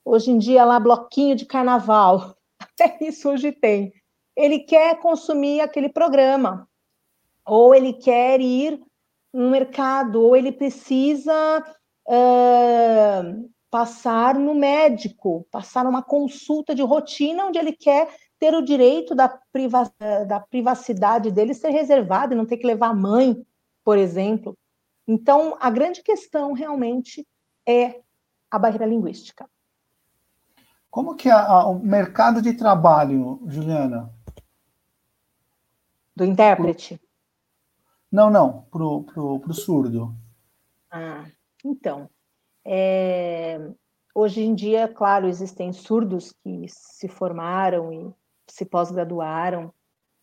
Hoje em dia, lá, bloquinho de carnaval. Até isso hoje tem. Ele quer consumir aquele programa, ou ele quer ir no mercado, ou ele precisa uh, passar no médico, passar uma consulta de rotina, onde ele quer ter o direito da, priva da privacidade dele ser reservado e não ter que levar a mãe, por exemplo. Então, a grande questão realmente é a barreira linguística. Como que é o mercado de trabalho, Juliana? Do intérprete? Não, não, para o pro, pro surdo. Ah, então, é, hoje em dia, claro, existem surdos que se formaram e se pós-graduaram,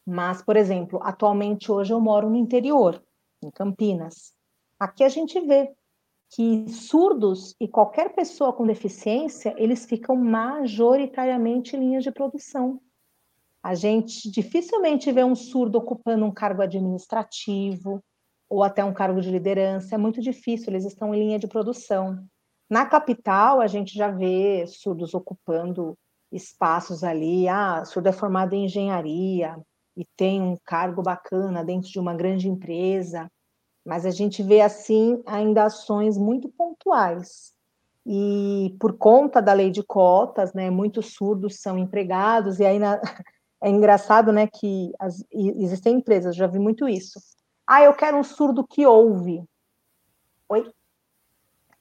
mas, por exemplo, atualmente hoje eu moro no interior, em Campinas. Aqui a gente vê que surdos e qualquer pessoa com deficiência, eles ficam majoritariamente em linhas de produção. A gente dificilmente vê um surdo ocupando um cargo administrativo ou até um cargo de liderança, é muito difícil, eles estão em linha de produção. Na capital, a gente já vê surdos ocupando espaços ali. Ah, surdo é formado em engenharia e tem um cargo bacana dentro de uma grande empresa mas a gente vê assim ainda ações muito pontuais. E por conta da lei de cotas, né, muitos surdos são empregados, e aí na... é engraçado né, que as... existem empresas, já vi muito isso. Ah, eu quero um surdo que ouve. Oi?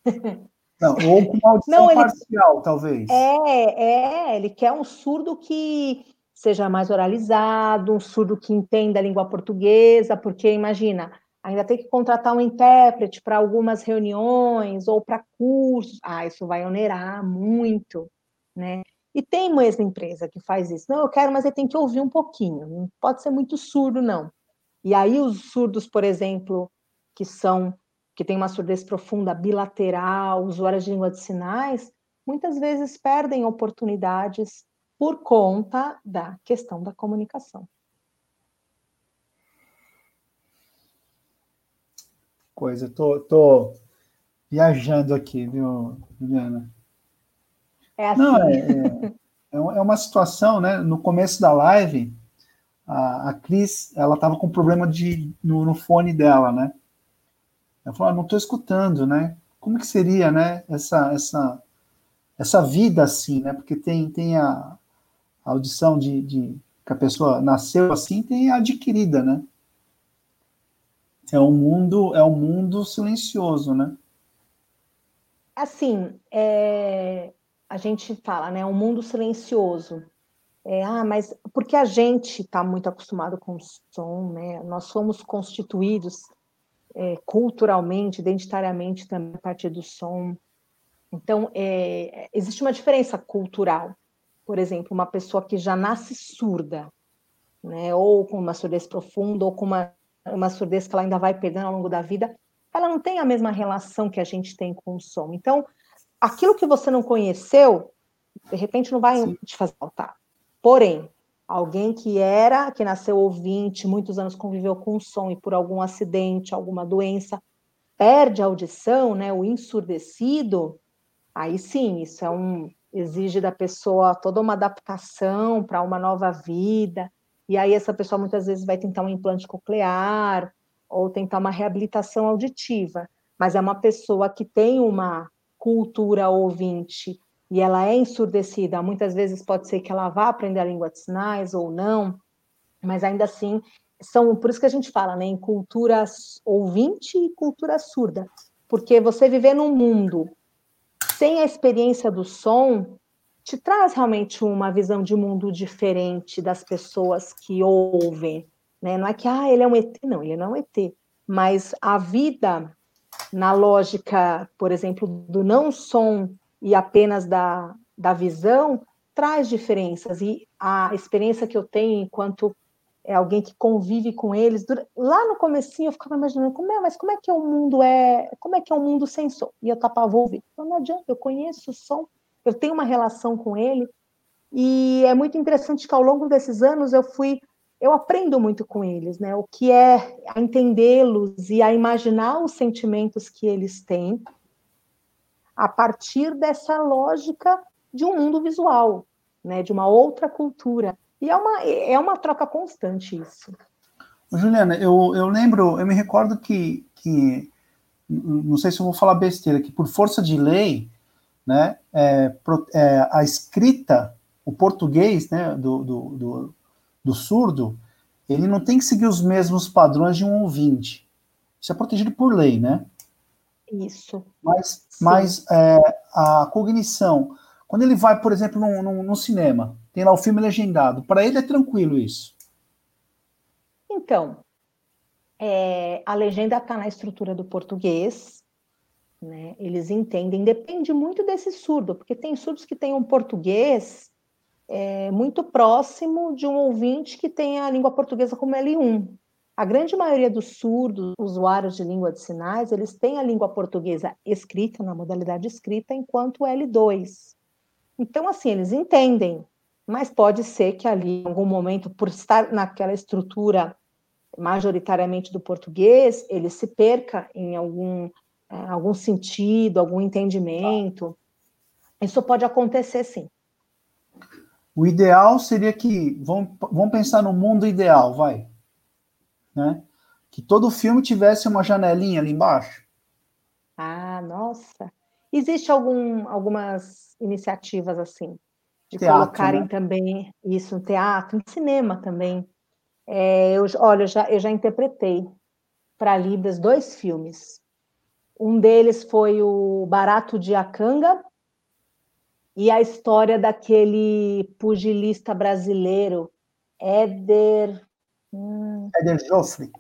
Não, ou com uma audição Não, ele... parcial, talvez. É, é, ele quer um surdo que seja mais oralizado, um surdo que entenda a língua portuguesa, porque imagina, ainda tem que contratar um intérprete para algumas reuniões ou para cursos. Ah, isso vai onerar muito, né? E tem mesmo empresa que faz isso. Não, eu quero, mas ele tem que ouvir um pouquinho. Não pode ser muito surdo, não. E aí os surdos, por exemplo, que são que tem uma surdez profunda bilateral, usuários de língua de sinais, muitas vezes perdem oportunidades por conta da questão da comunicação. coisa. Tô, tô viajando aqui, viu, Juliana? É assim. Não, é, é, é, é uma situação, né? No começo da live, a, a Cris, ela tava com problema de, no, no fone dela, né? Ela falou, ah, não estou escutando, né? Como que seria, né? Essa, essa, essa vida assim, né? Porque tem, tem a, a audição de, de que a pessoa nasceu assim, tem a adquirida, né? É um mundo, é um mundo silencioso, né? Assim, é, a gente fala, né? Um mundo silencioso. É, ah, mas porque a gente está muito acostumado com o som, né? Nós somos constituídos é, culturalmente, identitariamente também a partir do som. Então, é, existe uma diferença cultural. por exemplo, uma pessoa que já nasce surda, né, ou com uma surdez profunda, ou com uma, uma surdez que ela ainda vai perdendo ao longo da vida, ela não tem a mesma relação que a gente tem com o som. Então, aquilo que você não conheceu, de repente não vai Sim. te fazer faltar. Porém, alguém que era, que nasceu ouvinte, muitos anos conviveu com som e por algum acidente, alguma doença, perde a audição, né, o ensurdecido, aí sim, isso é um exige da pessoa toda uma adaptação para uma nova vida. E aí essa pessoa muitas vezes vai tentar um implante coclear ou tentar uma reabilitação auditiva, mas é uma pessoa que tem uma cultura ouvinte e ela é ensurdecida, muitas vezes pode ser que ela vá aprender a língua de sinais ou não, mas ainda assim são por isso que a gente fala, né, em cultura ouvinte e cultura surda, porque você viver num mundo sem a experiência do som te traz realmente uma visão de mundo diferente das pessoas que ouvem, né? Não é que ah, ele é um ET, não, ele não é um ET, mas a vida na lógica, por exemplo, do não som e apenas da, da visão, traz diferenças. E a experiência que eu tenho enquanto é alguém que convive com eles, lá no comecinho eu ficava imaginando, como é, mas como é que o mundo é, como é que é um mundo sem som? E eu tapava o ouvido. Então, não adianta, eu conheço o som, eu tenho uma relação com ele, e é muito interessante que ao longo desses anos eu fui eu aprendo muito com eles, né? O que é a entendê-los e a imaginar os sentimentos que eles têm a partir dessa lógica de um mundo visual, né, de uma outra cultura. E é uma, é uma troca constante isso. Juliana, eu, eu lembro, eu me recordo que, que, não sei se eu vou falar besteira, que por força de lei, né, é, é, a escrita, o português, né, do, do, do, do surdo, ele não tem que seguir os mesmos padrões de um ouvinte. Isso é protegido por lei, né? Isso. Mas, mas é, a cognição, quando ele vai, por exemplo, no, no, no cinema, tem lá o filme legendado, para ele é tranquilo isso? Então, é, a legenda está na estrutura do português, né? Eles entendem, depende muito desse surdo, porque tem surdos que têm um português é, muito próximo de um ouvinte que tem a língua portuguesa como L1. A grande maioria dos surdos, usuários de língua de sinais, eles têm a língua portuguesa escrita, na modalidade escrita, enquanto L2. Então, assim, eles entendem, mas pode ser que ali, em algum momento, por estar naquela estrutura majoritariamente do português, ele se perca em algum, é, algum sentido, algum entendimento. Isso pode acontecer, sim. O ideal seria que, vamos, vamos pensar no mundo ideal, vai né? Que todo filme tivesse uma janelinha ali embaixo. Ah, nossa. Existe algum, algumas iniciativas assim, de teatro, colocarem né? também isso no teatro, em cinema também. É, eu, olha, eu já, eu já interpretei para Libras dois filmes. Um deles foi o Barato de Acanga e a história daquele pugilista brasileiro, Éder. Hum. Éder Joffre.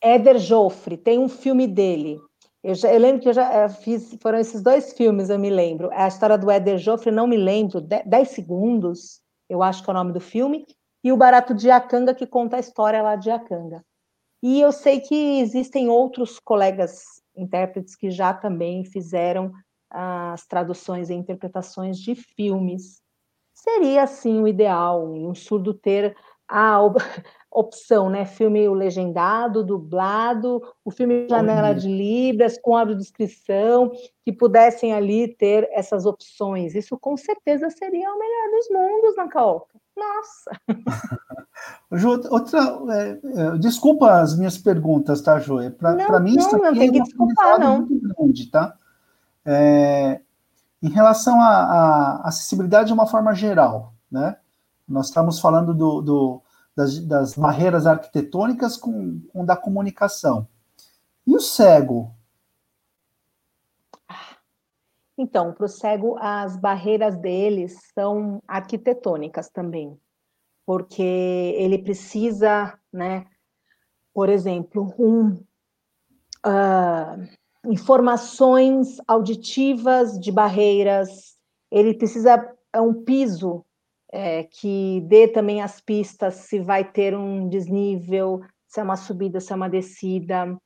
Éder Joffre, tem um filme dele. Eu, já, eu lembro que eu já fiz, foram esses dois filmes, eu me lembro. A história do Éder Joffre, não me lembro, 10 segundos, eu acho que é o nome do filme, e o Barato de Acanga, que conta a história lá de Acanga. E eu sei que existem outros colegas intérpretes que já também fizeram as traduções e interpretações de filmes. Seria, assim, o ideal, um surdo ter a, opção, né? Filme legendado, dublado, o filme Janela de Libras, com audiodescrição, que pudessem ali ter essas opções. Isso com certeza seria o melhor dos mundos na Caoca. Nossa! Ju, outra, é, é, desculpa as minhas perguntas, tá, Joia? Para mim, não, isso aqui não tem é que desculpar, não. muito grande, tá? É, em relação à acessibilidade de uma forma geral, né? Nós estamos falando do, do das, das barreiras arquitetônicas com, com da comunicação. E o cego? Então, para o cego, as barreiras deles são arquitetônicas também, porque ele precisa, né, por exemplo, um, uh, informações auditivas de barreiras, ele precisa é um piso é, que dê também as pistas se vai ter um desnível, se é uma subida, se é uma descida,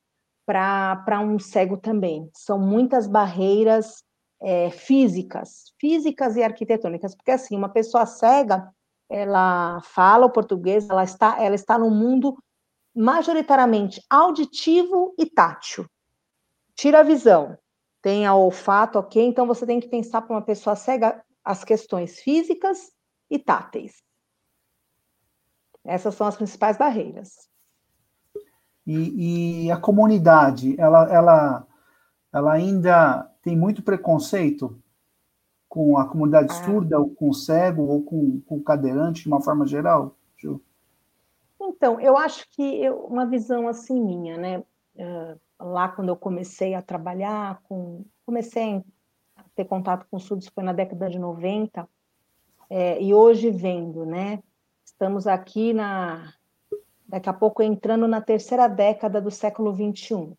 para um cego também. São muitas barreiras é, físicas, físicas e arquitetônicas, porque assim, uma pessoa cega, ela fala o português, ela está, ela está no mundo majoritariamente auditivo e tátil. Tira a visão, tem a olfato, ok? Então você tem que pensar para uma pessoa cega as questões físicas e táteis. Essas são as principais barreiras. E, e a comunidade, ela, ela, ela ainda tem muito preconceito com a comunidade ah. surda, ou com o cego, ou com, com o cadeirante, de uma forma geral? Ju? Então, eu acho que eu, uma visão assim minha, né? Uh, lá quando eu comecei a trabalhar com, comecei a ter contato com surdos foi na década de 90, é, e hoje vendo, né? Estamos aqui na, daqui a pouco entrando na terceira década do século 21.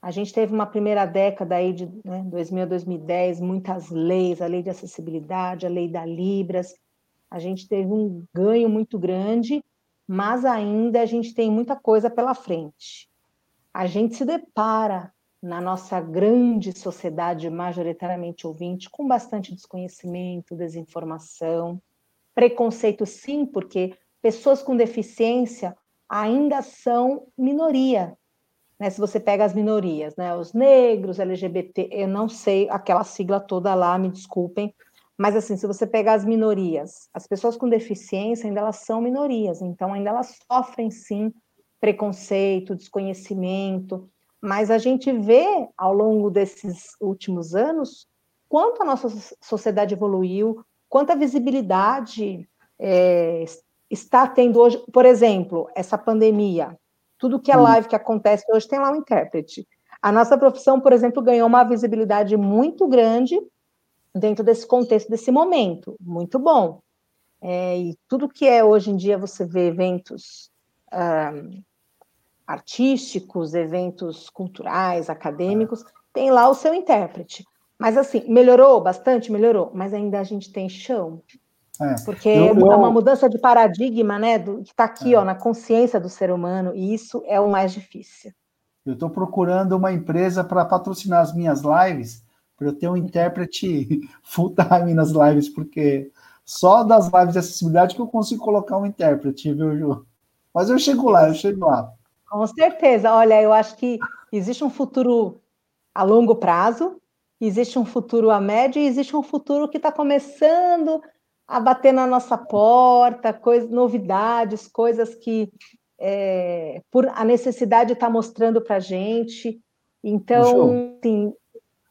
A gente teve uma primeira década aí de né, 2000 a 2010, muitas leis, a lei de acessibilidade, a lei da Libras. A gente teve um ganho muito grande, mas ainda a gente tem muita coisa pela frente. A gente se depara na nossa grande sociedade majoritariamente ouvinte com bastante desconhecimento, desinformação, preconceito sim, porque pessoas com deficiência ainda são minoria. Né? Se você pega as minorias, né? os negros, LGBT, eu não sei aquela sigla toda lá, me desculpem, mas assim, se você pegar as minorias, as pessoas com deficiência ainda elas são minorias, então ainda elas sofrem sim preconceito, desconhecimento, mas a gente vê ao longo desses últimos anos quanto a nossa sociedade evoluiu, quanta visibilidade é, está tendo hoje, por exemplo, essa pandemia, tudo que é live que acontece hoje tem lá um intérprete. A nossa profissão, por exemplo, ganhou uma visibilidade muito grande dentro desse contexto, desse momento. Muito bom. É, e tudo que é hoje em dia, você vê eventos um, artísticos, eventos culturais, acadêmicos, tem lá o seu intérprete. Mas assim, melhorou bastante? Melhorou, mas ainda a gente tem chão. É. Porque eu, eu... é uma mudança de paradigma, né? Do, que está aqui, é. ó, na consciência do ser humano, e isso é o mais difícil. Eu estou procurando uma empresa para patrocinar as minhas lives, para eu ter um intérprete full time nas lives, porque só das lives de acessibilidade que eu consigo colocar um intérprete, viu, Ju? Mas eu chego lá, eu chego lá. Com certeza. Olha, eu acho que existe um futuro a longo prazo, existe um futuro a médio e existe um futuro que está começando a bater na nossa porta, coisas, novidades, coisas que é, por a necessidade está mostrando para a gente. Então, sim,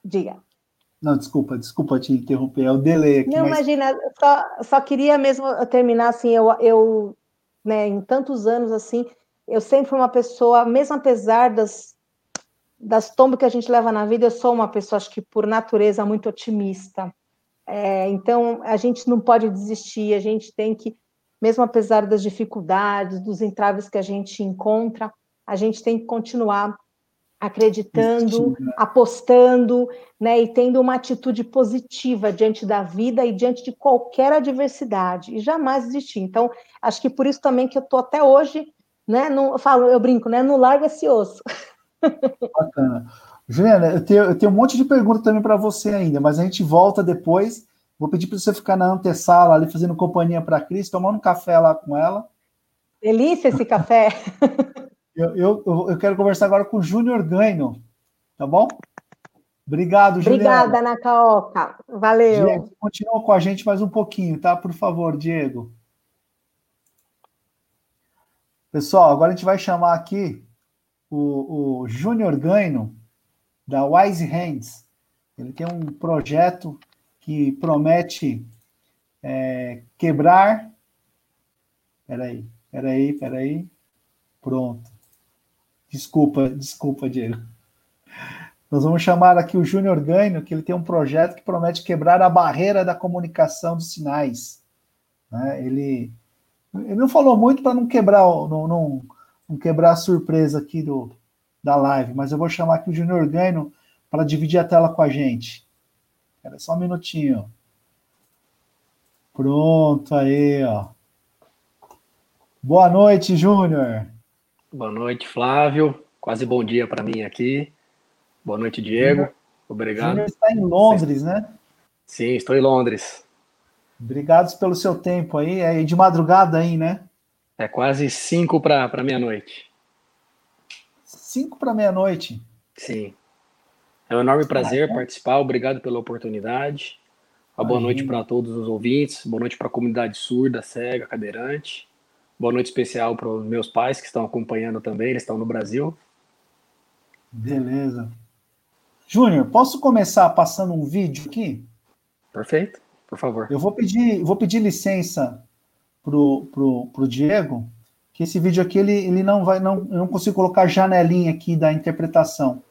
diga. Não, desculpa, desculpa te interromper, é o delay aqui. Não, mas... imagina, só, só queria mesmo terminar assim, eu, eu né, em tantos anos assim, eu sempre fui uma pessoa, mesmo apesar das, das tombas que a gente leva na vida, eu sou uma pessoa, acho que por natureza, muito otimista. É, então, a gente não pode desistir, a gente tem que, mesmo apesar das dificuldades, dos entraves que a gente encontra, a gente tem que continuar acreditando, apostando, né, e tendo uma atitude positiva diante da vida e diante de qualquer adversidade, e jamais desistir. Então, acho que por isso também que eu estou até hoje, né, não, eu falo, eu brinco, né, não larga esse osso. Bacana. Juliana, eu tenho, eu tenho um monte de perguntas também para você ainda, mas a gente volta depois. Vou pedir para você ficar na antessala ali fazendo companhia para a Cris, tomando um café lá com ela. Delícia esse café. eu, eu, eu quero conversar agora com o Júnior Ganho, tá bom? Obrigado, Juliana. Obrigada, Nakaoka. Valeu. Diego, continua com a gente mais um pouquinho, tá? Por favor, Diego. Pessoal, agora a gente vai chamar aqui o, o Júnior Ganho, da Wise Hands. Ele tem um projeto que promete é, quebrar. Peraí, peraí, peraí. Pronto. Desculpa, desculpa, Diego. Nós vamos chamar aqui o Júnior Ganho, que ele tem um projeto que promete quebrar a barreira da comunicação dos sinais. Né? Ele, ele não falou muito para não quebrar, não, não, não quebrar a surpresa aqui do, da live, mas eu vou chamar aqui o Junior Ganho para dividir a tela com a gente. Espera só um minutinho. Pronto, aí, ó. Boa noite, Júnior. Boa noite, Flávio. Quase bom dia para mim aqui. Boa noite, Diego. Obrigado. Júnior está em Londres, né? Sim, estou em Londres. Obrigado pelo seu tempo aí. É de madrugada aí, né? É quase cinco para meia-noite. Cinco para meia-noite? Sim. É um enorme prazer ah, é? participar. Obrigado pela oportunidade. Uma boa noite para todos os ouvintes. Boa noite para a comunidade surda, cega, cadeirante. Boa noite especial para os meus pais que estão acompanhando também. Eles estão no Brasil. Beleza. Júnior, posso começar passando um vídeo aqui? Perfeito, por favor. Eu vou pedir, vou pedir licença pro, pro, pro Diego, que esse vídeo aqui ele, ele não vai, não, eu não consigo colocar janelinha aqui da interpretação.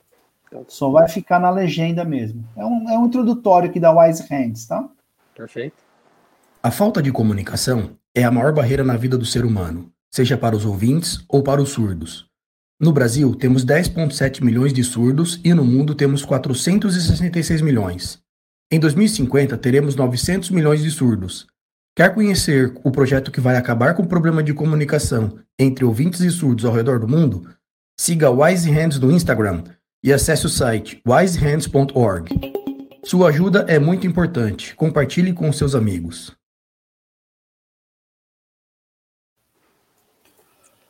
Só vai ficar na legenda mesmo. É um, é um introdutório aqui da Wise Hands, tá? Perfeito. A falta de comunicação é a maior barreira na vida do ser humano, seja para os ouvintes ou para os surdos. No Brasil, temos 10,7 milhões de surdos e no mundo temos 466 milhões. Em 2050, teremos 900 milhões de surdos. Quer conhecer o projeto que vai acabar com o problema de comunicação entre ouvintes e surdos ao redor do mundo? Siga Wise Hands no Instagram e acesse o site wisehands.org. Sua ajuda é muito importante. Compartilhe com seus amigos.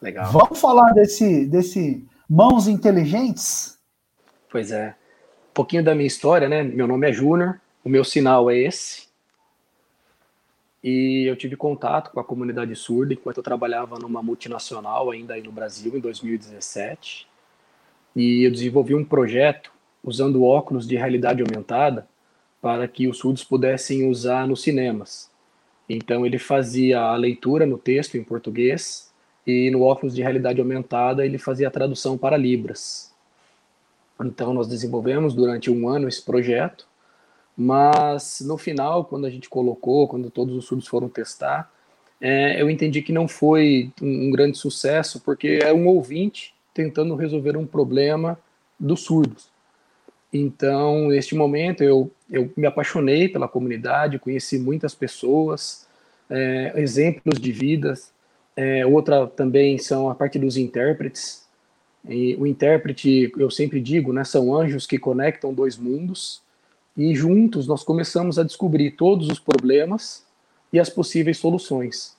Legal. Vamos falar desse, desse mãos inteligentes? Pois é. Um pouquinho da minha história, né? Meu nome é Júnior, o meu sinal é esse. E eu tive contato com a comunidade surda enquanto eu trabalhava numa multinacional ainda aí no Brasil em 2017. E eu desenvolvi um projeto usando óculos de realidade aumentada para que os surdos pudessem usar nos cinemas. Então ele fazia a leitura no texto em português e no óculos de realidade aumentada ele fazia a tradução para Libras. Então nós desenvolvemos durante um ano esse projeto, mas no final, quando a gente colocou, quando todos os surdos foram testar, é, eu entendi que não foi um, um grande sucesso, porque é um ouvinte tentando resolver um problema dos surdos. Então, neste momento, eu, eu me apaixonei pela comunidade, conheci muitas pessoas, é, exemplos de vidas, é, outra também são a parte dos intérpretes. E o intérprete, eu sempre digo, né, são anjos que conectam dois mundos. E juntos nós começamos a descobrir todos os problemas e as possíveis soluções.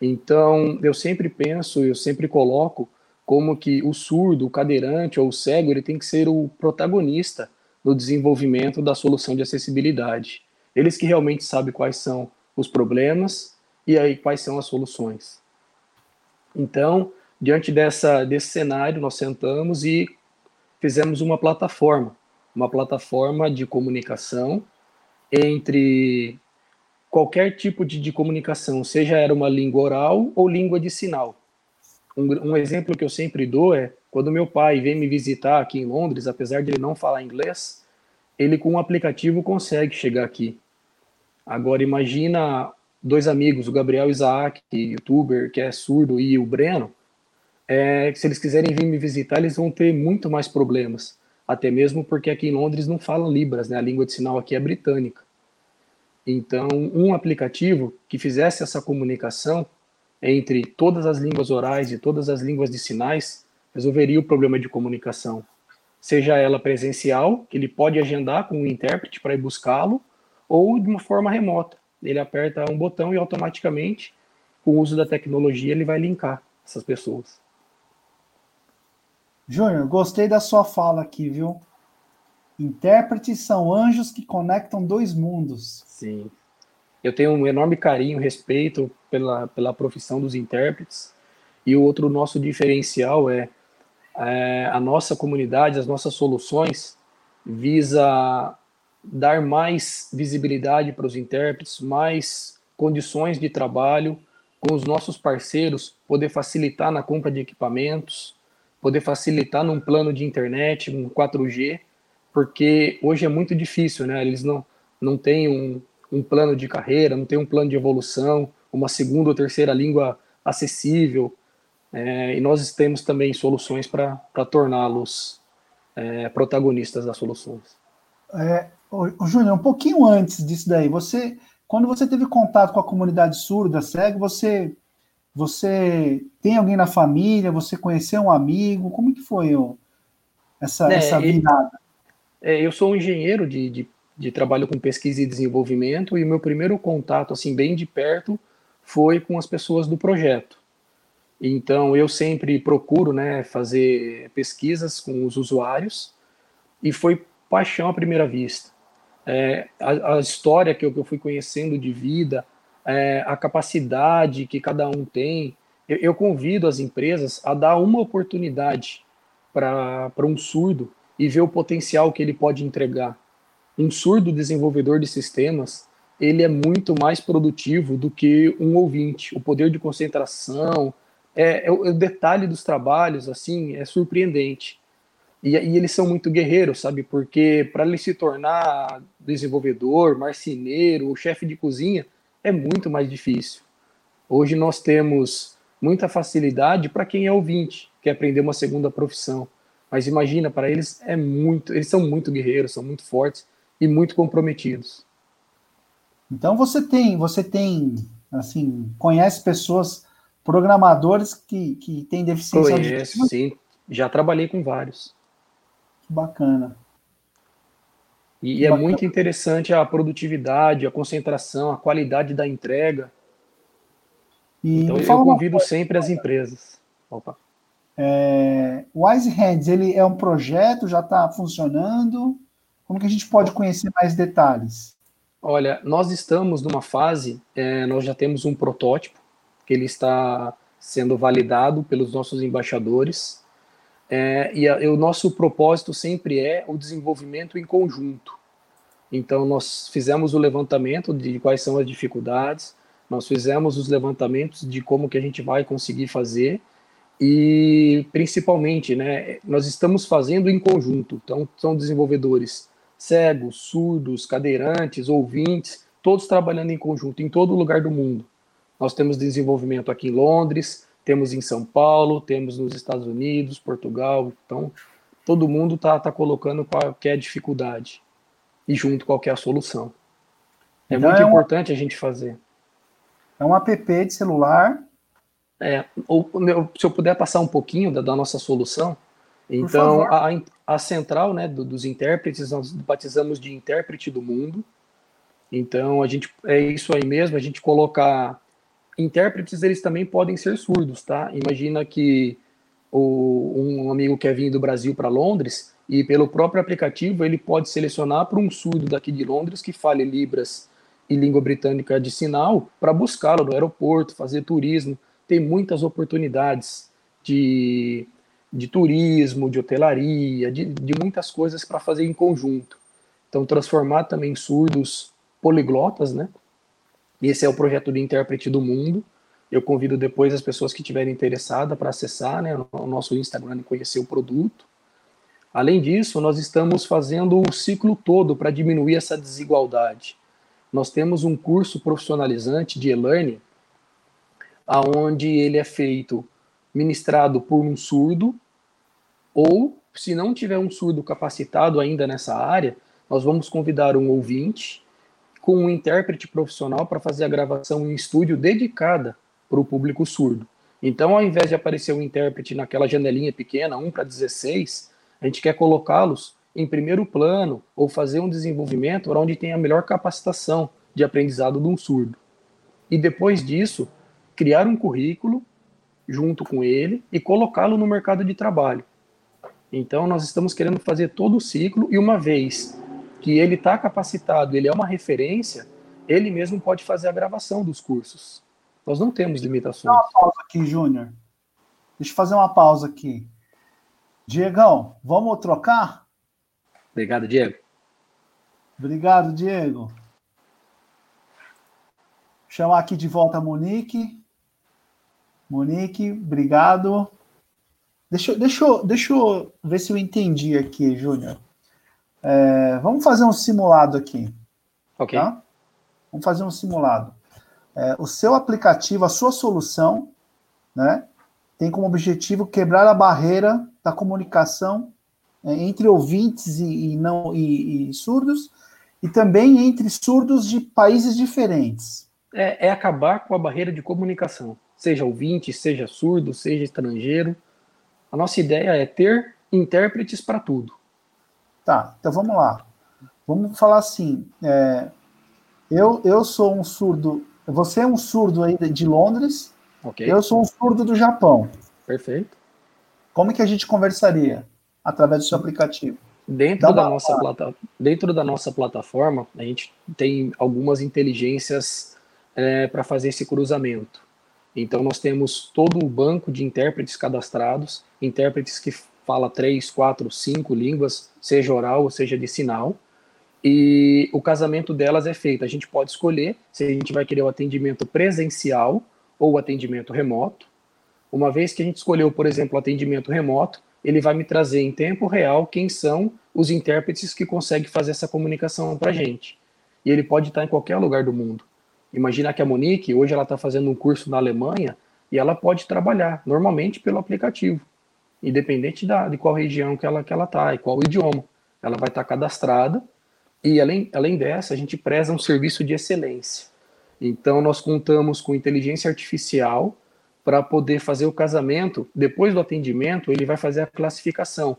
Então, eu sempre penso, eu sempre coloco como que o surdo, o cadeirante ou o cego, ele tem que ser o protagonista no desenvolvimento da solução de acessibilidade. Eles que realmente sabem quais são os problemas e aí quais são as soluções. Então, diante dessa, desse cenário, nós sentamos e fizemos uma plataforma, uma plataforma de comunicação entre qualquer tipo de, de comunicação, seja era uma língua oral ou língua de sinal. Um, um, exemplo que eu sempre dou é quando meu pai vem me visitar aqui em Londres, apesar de ele não falar inglês, ele com um aplicativo consegue chegar aqui. Agora imagina dois amigos, o Gabriel Isaac, youtuber, que é surdo, e o Breno, é, se eles quiserem vir me visitar, eles vão ter muito mais problemas. Até mesmo porque aqui em Londres não falam Libras, né? A língua de sinal aqui é britânica. Então, um aplicativo que fizesse essa comunicação entre todas as línguas orais e todas as línguas de sinais resolveria o problema de comunicação. Seja ela presencial, que ele pode agendar com um intérprete para ir buscá-lo, ou de uma forma remota ele aperta um botão e automaticamente, com o uso da tecnologia, ele vai linkar essas pessoas. Júnior, gostei da sua fala aqui, viu? Intérpretes são anjos que conectam dois mundos. Sim. Eu tenho um enorme carinho, respeito pela, pela profissão dos intérpretes. E o outro nosso diferencial é, é a nossa comunidade, as nossas soluções visa dar mais visibilidade para os intérpretes, mais condições de trabalho com os nossos parceiros, poder facilitar na compra de equipamentos, poder facilitar num plano de internet, um 4G, porque hoje é muito difícil, né? Eles não, não têm um, um plano de carreira, não têm um plano de evolução, uma segunda ou terceira língua acessível, é, e nós temos também soluções para torná-los é, protagonistas das soluções. É, Júnior, um pouquinho antes disso daí, você quando você teve contato com a comunidade surda, cego, você você tem alguém na família? Você conheceu um amigo? Como que foi ó, essa, é, essa virada? É, eu sou um engenheiro de, de, de, trabalho com pesquisa e desenvolvimento e o meu primeiro contato, assim, bem de perto, foi com as pessoas do projeto. Então, eu sempre procuro né, fazer pesquisas com os usuários e foi paixão à primeira vista. É, a, a, história que eu, que eu, fui conhecendo de vida, é, a capacidade que cada um tem. Eu, eu, convido as empresas a dar uma oportunidade para um surdo e ver o potencial que ele pode entregar. Um surdo desenvolvedor de sistemas, ele é muito mais produtivo do que um ouvinte. O poder de concentração, é, é, o, é o, detalhe dos trabalhos, assim, é surpreendente. E, e eles são muito guerreiros, sabe? Porque para ele se tornar desenvolvedor, marceneiro, chefe de cozinha, é muito mais difícil. Hoje nós temos muita facilidade para quem é ouvinte, quer aprender uma segunda profissão. Mas imagina, para eles é muito, eles são muito guerreiros, são muito fortes e muito comprometidos. Então você tem, você tem, assim, conhece pessoas programadores que, que têm deficiência Conheço, auditiva? sim. Já trabalhei com vários. Que bacana. E é muito interessante a produtividade, a concentração, a qualidade da entrega. E então eu convido sempre as empresas. Opa. É, o Wise Hands, ele é um projeto, já está funcionando? Como que a gente pode conhecer mais detalhes? Olha, nós estamos numa fase, é, nós já temos um protótipo, que ele está sendo validado pelos nossos embaixadores. É, e, a, e o nosso propósito sempre é o desenvolvimento em conjunto. Então, nós fizemos o levantamento de quais são as dificuldades, nós fizemos os levantamentos de como que a gente vai conseguir fazer e, principalmente, né, nós estamos fazendo em conjunto. Então, são desenvolvedores cegos, surdos, cadeirantes, ouvintes, todos trabalhando em conjunto em todo lugar do mundo. Nós temos desenvolvimento aqui em Londres, temos em São Paulo, temos nos Estados Unidos, Portugal. Então, todo mundo está tá colocando qualquer dificuldade e junto qualquer solução. É então muito é importante a gente fazer. É um app de celular. É, ou, se eu puder passar um pouquinho da, da nossa solução. Então, a, a central né, do, dos intérpretes, nós batizamos de intérprete do mundo. Então, a gente é isso aí mesmo, a gente colocar intérpretes eles também podem ser surdos, tá? Imagina que o, um amigo quer vir do Brasil para Londres e pelo próprio aplicativo ele pode selecionar para um surdo daqui de Londres que fale libras e língua britânica de sinal para buscá-lo no aeroporto, fazer turismo. Tem muitas oportunidades de, de turismo, de hotelaria, de, de muitas coisas para fazer em conjunto. Então, transformar também surdos poliglotas, né? Esse é o projeto de intérprete do mundo. Eu convido depois as pessoas que estiverem interessadas para acessar né, o nosso Instagram e conhecer o produto. Além disso, nós estamos fazendo o ciclo todo para diminuir essa desigualdade. Nós temos um curso profissionalizante de e-learning, aonde ele é feito ministrado por um surdo, ou se não tiver um surdo capacitado ainda nessa área, nós vamos convidar um ouvinte com um intérprete profissional para fazer a gravação em estúdio dedicada para o público surdo. Então, ao invés de aparecer um intérprete naquela janelinha pequena, 1 para 16, a gente quer colocá-los em primeiro plano ou fazer um desenvolvimento onde tem a melhor capacitação de aprendizado de um surdo. E depois disso, criar um currículo junto com ele e colocá-lo no mercado de trabalho. Então, nós estamos querendo fazer todo o ciclo e uma vez que ele está capacitado, ele é uma referência, ele mesmo pode fazer a gravação dos cursos. Nós não temos limitações. Deixa uma pausa aqui, Júnior. Deixa eu fazer uma pausa aqui. Diegão, vamos trocar? Obrigado, Diego. Obrigado, Diego. Chamar aqui de volta a Monique. Monique, obrigado. Deixa, deixa, deixa eu ver se eu entendi aqui, Júnior. É, vamos fazer um simulado aqui. Ok. Tá? Vamos fazer um simulado. É, o seu aplicativo, a sua solução, né, tem como objetivo quebrar a barreira da comunicação é, entre ouvintes e, e não e, e, surdos e também entre surdos de países diferentes. É, é acabar com a barreira de comunicação, seja ouvinte, seja surdo, seja estrangeiro. A nossa ideia é ter intérpretes para tudo. Tá, então vamos lá. Vamos falar assim. É, eu, eu sou um surdo. Você é um surdo aí de Londres. Ok. Eu sou um surdo do Japão. Perfeito. Como que a gente conversaria através do seu aplicativo? Dentro da, nossa plata, dentro da nossa plataforma, a gente tem algumas inteligências é, para fazer esse cruzamento. Então, nós temos todo o banco de intérpretes cadastrados, intérpretes que fala três, quatro, cinco línguas, seja oral ou seja de sinal, e o casamento delas é feito. A gente pode escolher se a gente vai querer o atendimento presencial ou o atendimento remoto. Uma vez que a gente escolheu, por exemplo, o atendimento remoto, ele vai me trazer em tempo real quem são os intérpretes que conseguem fazer essa comunicação para a gente. E ele pode estar em qualquer lugar do mundo. Imagina que a Monique, hoje ela está fazendo um curso na Alemanha e ela pode trabalhar normalmente pelo aplicativo independente da, de qual região que ela que ela está e qual idioma. Ela vai estar tá cadastrada e além, além dessa, a gente preza um serviço de excelência. Então nós contamos com inteligência artificial para poder fazer o casamento. Depois do atendimento, ele vai fazer a classificação: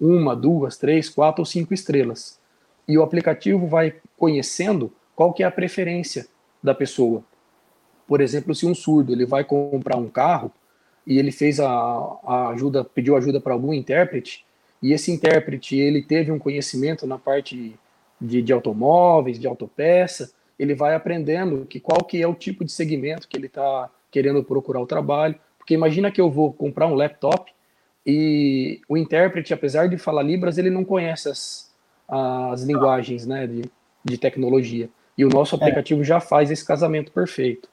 uma, duas, três, quatro ou cinco estrelas. E o aplicativo vai conhecendo qual que é a preferência da pessoa. Por exemplo, se um surdo ele vai comprar um carro, e ele fez a, a ajuda, pediu ajuda para algum intérprete, e esse intérprete ele teve um conhecimento na parte de, de automóveis, de autopeça, ele vai aprendendo que qual que é o tipo de segmento que ele está querendo procurar o trabalho, porque imagina que eu vou comprar um laptop e o intérprete, apesar de falar libras, ele não conhece as, as linguagens né, de, de tecnologia. E o nosso é. aplicativo é. já faz esse casamento perfeito.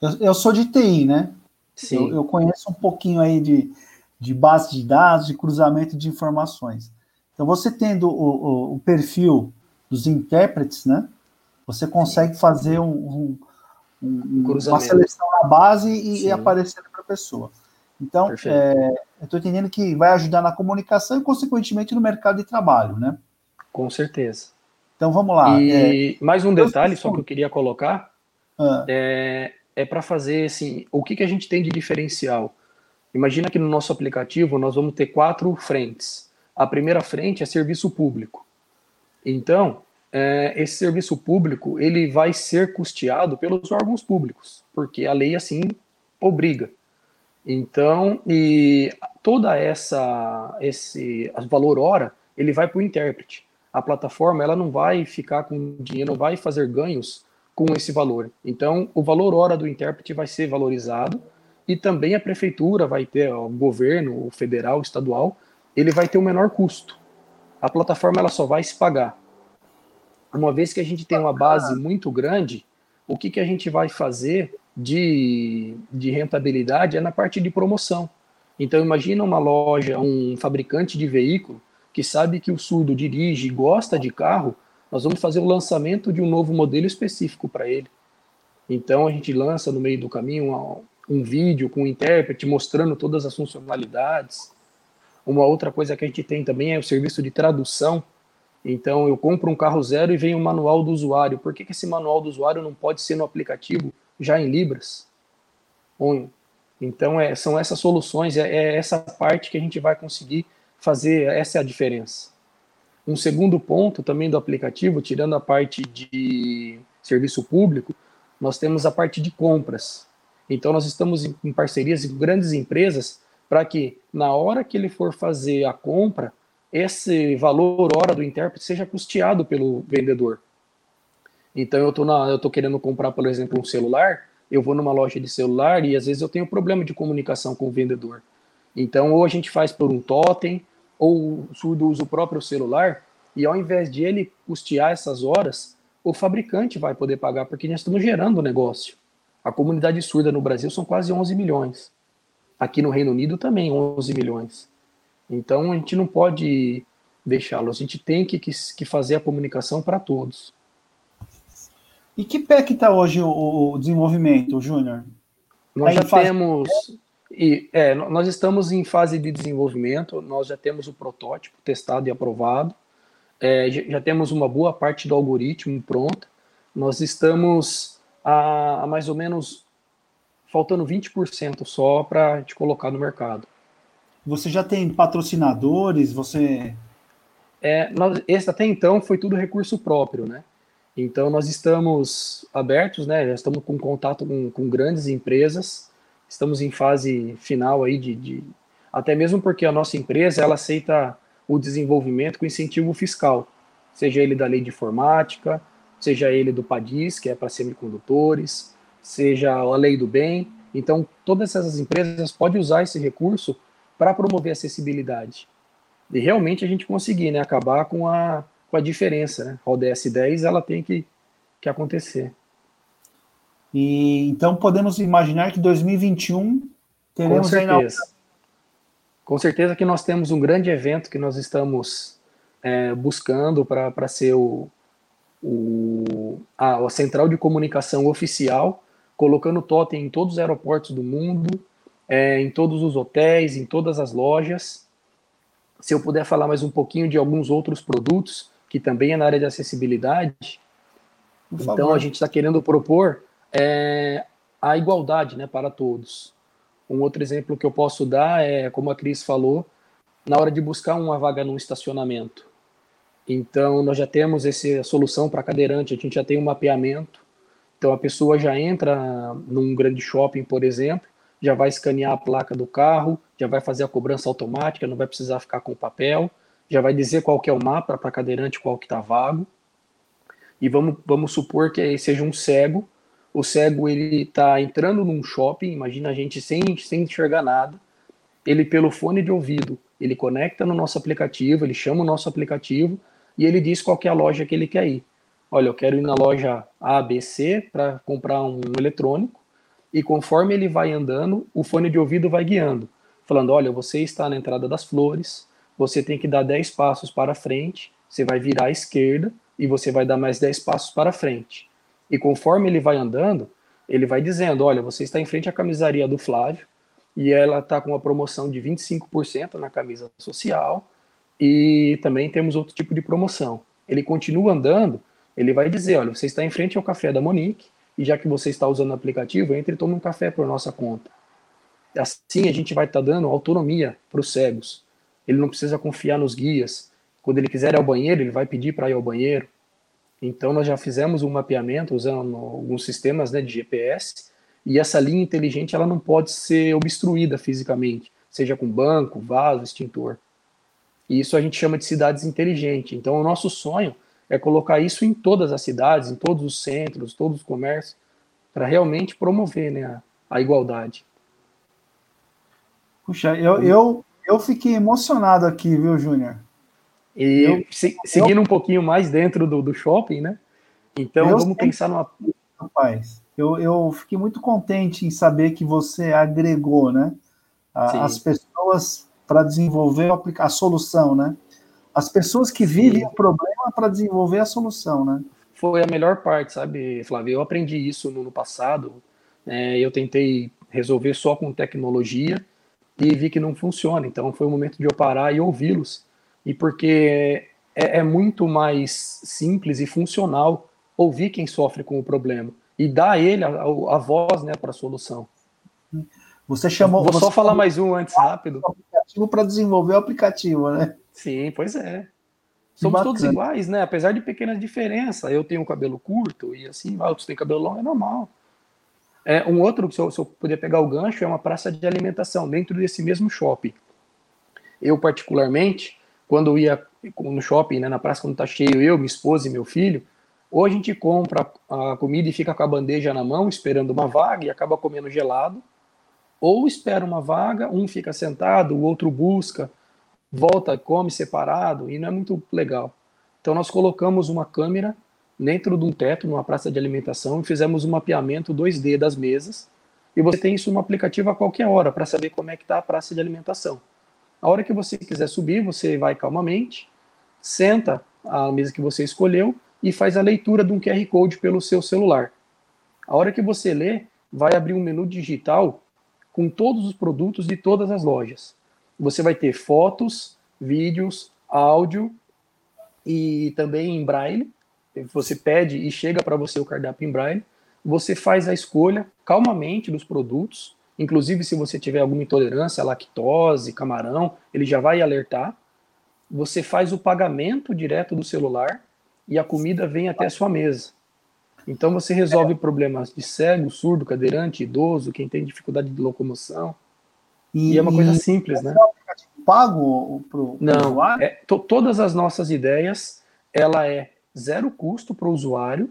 Eu, eu sou de TI, né? Sim. Eu, eu, conheço um pouquinho aí de, de base de dados, de cruzamento de informações. Então, você tendo o, o, o perfil dos intérpretes, né? Você consegue fazer um, um, um uma seleção na base e, e aparecer para a pessoa. Então, é, eu estou entendendo que vai ajudar na comunicação e, consequentemente, no mercado de trabalho, né? Com certeza. Então, vamos lá. E é, mais um detalhe só que eu queria colocar. Ah. É, é para fazer assim, o que, que a gente tem de diferencial? Imagina que no nosso aplicativo nós vamos ter quatro frentes. A primeira frente é serviço público. Então, é, esse serviço público ele vai ser custeado pelos órgãos públicos, porque a lei assim obriga. Então, e toda essa esse valor hora ele vai para o intérprete. A plataforma ela não vai ficar com dinheiro, não vai fazer ganhos com esse valor. Então, o valor hora do intérprete vai ser valorizado e também a prefeitura vai ter, o governo, o federal, o estadual, ele vai ter o menor custo. A plataforma ela só vai se pagar. Uma vez que a gente tem uma base muito grande, o que, que a gente vai fazer de, de rentabilidade é na parte de promoção. Então, imagina uma loja, um fabricante de veículo que sabe que o surdo dirige e gosta de carro, nós vamos fazer o lançamento de um novo modelo específico para ele. Então a gente lança no meio do caminho um, um vídeo com o um intérprete mostrando todas as funcionalidades. Uma outra coisa que a gente tem também é o serviço de tradução. Então eu compro um carro zero e vem o um manual do usuário. Por que, que esse manual do usuário não pode ser no aplicativo já em Libras? Então é, são essas soluções, é, é essa parte que a gente vai conseguir fazer, essa é a diferença. Um segundo ponto também do aplicativo, tirando a parte de serviço público, nós temos a parte de compras. Então, nós estamos em parcerias com grandes empresas para que, na hora que ele for fazer a compra, esse valor hora do intérprete seja custeado pelo vendedor. Então, eu estou querendo comprar, por exemplo, um celular, eu vou numa loja de celular e às vezes eu tenho problema de comunicação com o vendedor. Então, ou a gente faz por um totem, ou o surdo usa o próprio celular, e ao invés de ele custear essas horas, o fabricante vai poder pagar, porque nós estamos gerando o negócio. A comunidade surda no Brasil são quase 11 milhões. Aqui no Reino Unido também 11 milhões. Então a gente não pode deixá-lo, a gente tem que, que, que fazer a comunicação para todos. E que pé que está hoje o, o desenvolvimento, Júnior? Nós já temos. E, é, nós estamos em fase de desenvolvimento, nós já temos o protótipo testado e aprovado. é, já temos uma boa parte do algoritmo pronta. Nós estamos a, a mais ou menos faltando 20% só para gente colocar no mercado. Você já tem patrocinadores? Você. É, nós, esse até então foi tudo recurso próprio, né? Então nós estamos abertos, né? Já estamos com contato com, com grandes empresas, estamos em fase final aí de, de, até mesmo porque a nossa empresa ela aceita o desenvolvimento com incentivo fiscal, seja ele da lei de informática, seja ele do PADIS, que é para semicondutores, seja a lei do bem. Então, todas essas empresas podem usar esse recurso para promover acessibilidade. E realmente a gente conseguir né, acabar com a, com a diferença. Né? A ODS 10 ela tem que, que acontecer. E então podemos imaginar que 2021 teremos com certeza. Com certeza que nós temos um grande evento que nós estamos é, buscando para ser o, o, a, a central de comunicação oficial colocando totem em todos os aeroportos do mundo, é, em todos os hotéis, em todas as lojas. Se eu puder falar mais um pouquinho de alguns outros produtos, que também é na área de acessibilidade, então a gente está querendo propor é, a igualdade né, para todos. Um outro exemplo que eu posso dar é, como a Cris falou, na hora de buscar uma vaga no estacionamento. Então, nós já temos essa solução para cadeirante, a gente já tem um mapeamento então a pessoa já entra num grande shopping, por exemplo, já vai escanear a placa do carro, já vai fazer a cobrança automática, não vai precisar ficar com papel, já vai dizer qual que é o mapa para cadeirante, qual que está vago. E vamos, vamos supor que seja um cego. O cego ele está entrando num shopping, imagina a gente sem, sem enxergar nada. Ele pelo fone de ouvido, ele conecta no nosso aplicativo, ele chama o nosso aplicativo e ele diz qual é a loja que ele quer ir olha, eu quero ir na loja ABC para comprar um eletrônico, e conforme ele vai andando, o fone de ouvido vai guiando, falando, olha, você está na entrada das flores, você tem que dar 10 passos para frente, você vai virar à esquerda e você vai dar mais 10 passos para frente. E conforme ele vai andando, ele vai dizendo, olha, você está em frente à camisaria do Flávio, e ela está com uma promoção de 25% na camisa social, e também temos outro tipo de promoção. Ele continua andando, ele vai dizer, olha, você está em frente ao café da Monique, e já que você está usando o aplicativo, entre e tome um café por nossa conta. Assim a gente vai estar tá dando autonomia para os cegos. Ele não precisa confiar nos guias. Quando ele quiser ir ao banheiro, ele vai pedir para ir ao banheiro. Então nós já fizemos um mapeamento usando alguns sistemas né, de GPS, e essa linha inteligente ela não pode ser obstruída fisicamente, seja com banco, vaso, extintor. E isso a gente chama de cidades inteligentes. Então o nosso sonho é colocar isso em todas as cidades, em todos os centros, todos os comércios, para realmente promover né, a, a, igualdade. Puxa, eu, eu, eu fiquei emocionado aqui, viu, Júnior? E eu, se, seguindo eu, um pouquinho mais dentro do, do shopping, né? Então vamos pensar numa. Rapaz, eu, eu fiquei muito contente em saber que você agregou, né? A, as pessoas para desenvolver a, a solução, né? As pessoas que vivem Sim. o problema para desenvolver a solução, né? Foi a melhor parte, sabe, Flávio? Eu aprendi isso no, no passado. É, eu tentei resolver só com tecnologia e vi que não funciona. Então foi o momento de eu parar e ouvi-los. E porque é, é, muito mais simples e funcional ouvir quem sofre com o problema e dar a ele a, a, voz né, para a solução. Você chamou. Vou você só falar mais um antes, rápido. aplicativo para desenvolver o aplicativo, né? Sim, pois é. Somos Bacana. todos iguais, né? Apesar de pequenas diferenças. Eu tenho cabelo curto e assim, outros têm cabelo longo, é normal. É, um outro, se eu, se eu puder pegar o gancho, é uma praça de alimentação dentro desse mesmo shopping. Eu, particularmente, quando ia no shopping, né, na praça, quando tá cheio, eu, minha esposa e meu filho, ou a gente compra a comida e fica com a bandeja na mão, esperando uma vaga e acaba comendo gelado, ou espera uma vaga, um fica sentado, o outro busca, volta, come separado e não é muito legal. Então nós colocamos uma câmera dentro de um teto, numa praça de alimentação, e fizemos um mapeamento 2D das mesas. E você tem isso no aplicativo a qualquer hora para saber como é que está a praça de alimentação. A hora que você quiser subir, você vai calmamente, senta a mesa que você escolheu e faz a leitura de um QR Code pelo seu celular. A hora que você lê, vai abrir um menu digital com todos os produtos de todas as lojas você vai ter fotos, vídeos, áudio e também em braille. Você pede e chega para você o cardápio em braille. Você faz a escolha calmamente dos produtos. Inclusive, se você tiver alguma intolerância, lactose, camarão, ele já vai alertar. Você faz o pagamento direto do celular e a comida vem até a sua mesa. Então você resolve problemas de cego, surdo, cadeirante, idoso, quem tem dificuldade de locomoção. E, e é uma coisa simples, né? Pago pro, pro Não, usuário? É, to, todas as nossas ideias, ela é zero custo para o usuário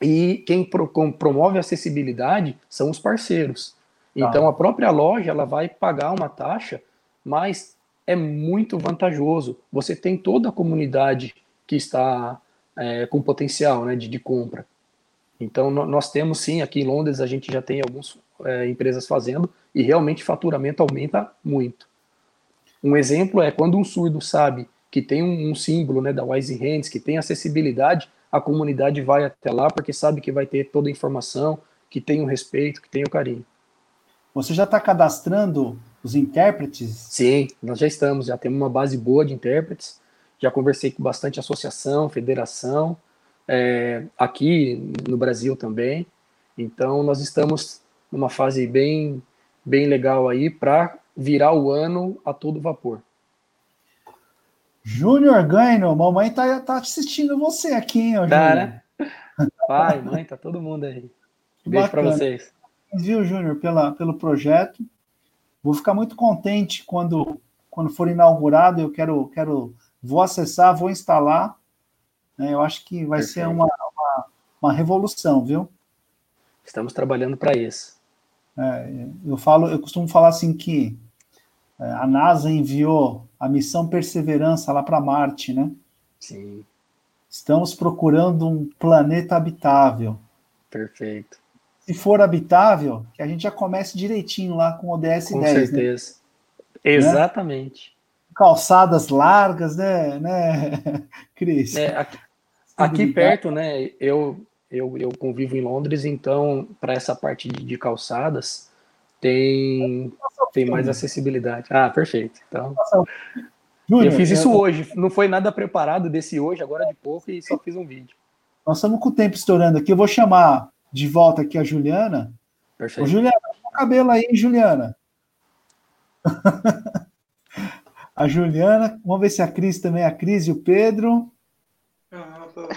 e quem pro, com, promove a acessibilidade são os parceiros. Tá. Então a própria loja ela vai pagar uma taxa, mas é muito vantajoso. Você tem toda a comunidade que está é, com potencial né, de, de compra. Então, nós temos sim, aqui em Londres, a gente já tem algumas é, empresas fazendo e realmente faturamento aumenta muito. Um exemplo é quando um surdo sabe que tem um, um símbolo né, da Wise Hands, que tem acessibilidade, a comunidade vai até lá porque sabe que vai ter toda a informação, que tem o respeito, que tem o carinho. Você já está cadastrando os intérpretes? Sim, nós já estamos, já temos uma base boa de intérpretes já conversei com bastante associação, federação, é, aqui no Brasil também. Então, nós estamos numa fase bem, bem legal aí para virar o ano a todo vapor. Júnior Ganho, mamãe tá, tá assistindo você aqui, hein, Júnior? Tá, né? Pai, mãe, tá todo mundo aí. Beijo para vocês. Viu, Júnior, pela, pelo projeto. Vou ficar muito contente quando, quando for inaugurado. Eu quero, quero vou acessar, vou instalar. Né? Eu acho que vai Perfeito. ser uma, uma, uma, revolução, viu? Estamos trabalhando para isso. É, eu falo, eu costumo falar assim que é, a NASA enviou a missão Perseverança lá para Marte, né? Sim. Estamos procurando um planeta habitável. Perfeito. Se for habitável, que a gente já comece direitinho lá com o ODS com 10. Com certeza. Né? Exatamente calçadas largas, né, né, Cris? É, aqui, aqui perto, né, eu, eu, eu convivo em Londres, então, para essa parte de, de, calçadas, tem, tem mais acessibilidade. Ah, perfeito. Então, Júnior, eu fiz isso eu... hoje, não foi nada preparado desse hoje, agora de pouco, e só fiz um vídeo. Nós estamos com o tempo estourando aqui, eu vou chamar de volta aqui a Juliana. Perfeito. Ô, Juliana, o cabelo aí, Juliana. a Juliana. Vamos ver se a Cris também, a Cris e o Pedro. Ah, tá.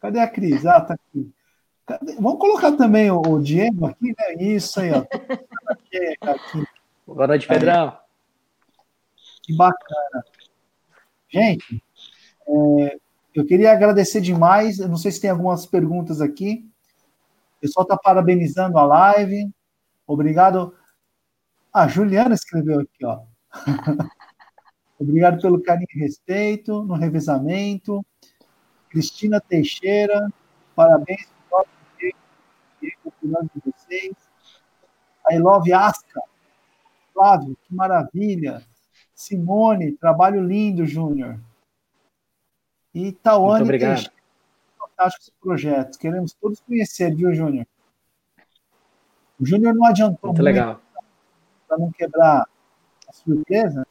Cadê a Cris? Ah, tá aqui. Cadê? Vamos colocar também o, o, Diego aqui, né? Isso aí, ó. Boa noite, Pedrão. Que bacana. Gente, é, eu queria agradecer demais. Eu não sei se tem algumas perguntas aqui. O pessoal está parabenizando a live. Obrigado. A Juliana escreveu aqui, ó. Obrigado pelo carinho e respeito no revezamento. Cristina Teixeira, parabéns por de vocês. I love Asca. Flávio, que maravilha. Simone, trabalho lindo, Júnior. E Tawane Teixeira, fantástico esse projeto. Queremos todos conhecer, viu, Júnior? O Júnior não adiantou muito, muito para não quebrar a surpresa,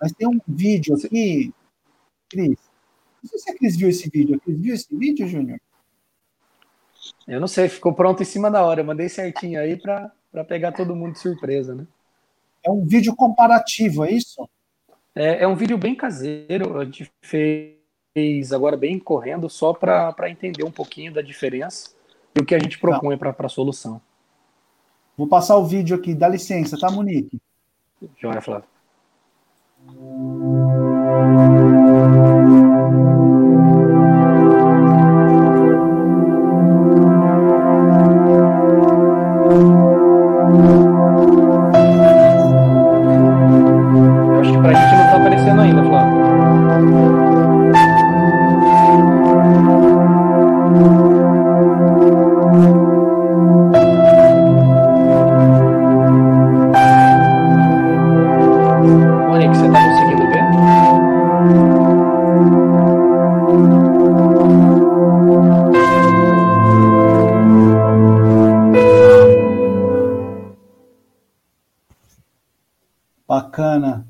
mas tem um vídeo aqui, Cris. Não sei se a Cris viu esse vídeo. A Cris viu esse vídeo, Júnior? Eu não sei, ficou pronto em cima da hora. Eu mandei certinho aí para pegar todo mundo de surpresa, né? É um vídeo comparativo, é isso? É, é um vídeo bem caseiro. A gente fez agora bem correndo, só para entender um pouquinho da diferença e o que a gente propõe para a solução. Vou passar o vídeo aqui, dá licença, tá, Monique? Joia, Flávio. Bacana.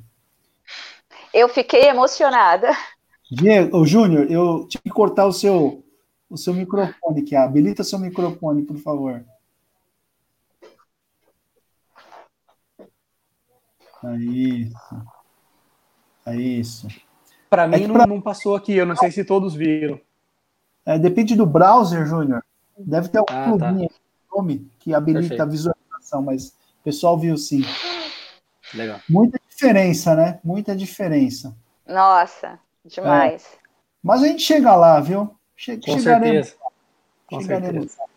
Eu fiquei emocionada. Diego, Júnior, eu tive que cortar o seu, o seu microfone aqui. Habilita seu microfone, por favor. É isso. É isso. Para mim é não, pra... não, passou aqui, eu não sei se todos viram. É, depende do browser, Júnior. Deve ter algum ah, tá. nome que habilita Perfeito. a visualização, mas o pessoal viu sim. Legal. Muita diferença, né? Muita diferença. Nossa, demais. É. Mas a gente chega lá, viu? Che Com chegaremos. Certeza. Com chegaremos. Certeza.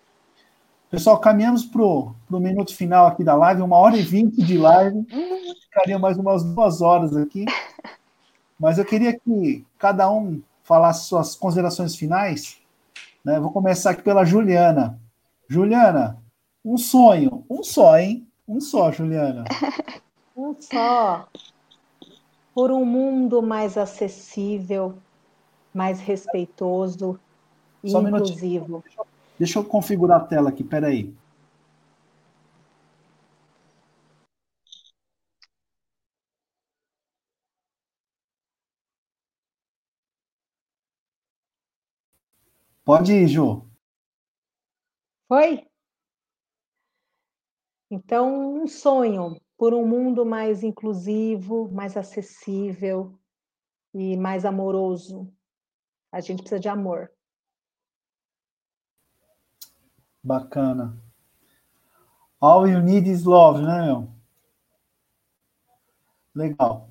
Pessoal, caminhamos para o minuto final aqui da live, uma hora e vinte de live. Ficaria mais umas duas horas aqui. Mas eu queria que cada um falasse suas considerações finais. Né? Vou começar aqui pela Juliana. Juliana, um sonho, um só, hein? Um só, Juliana. Um só. Por um mundo mais acessível, mais respeitoso e inclusivo. Um Deixa eu configurar a tela aqui, peraí. Pode ir, Ju. Foi? Então, um sonho por um mundo mais inclusivo, mais acessível e mais amoroso. A gente precisa de amor. Bacana. All you need is love, né, meu? Legal.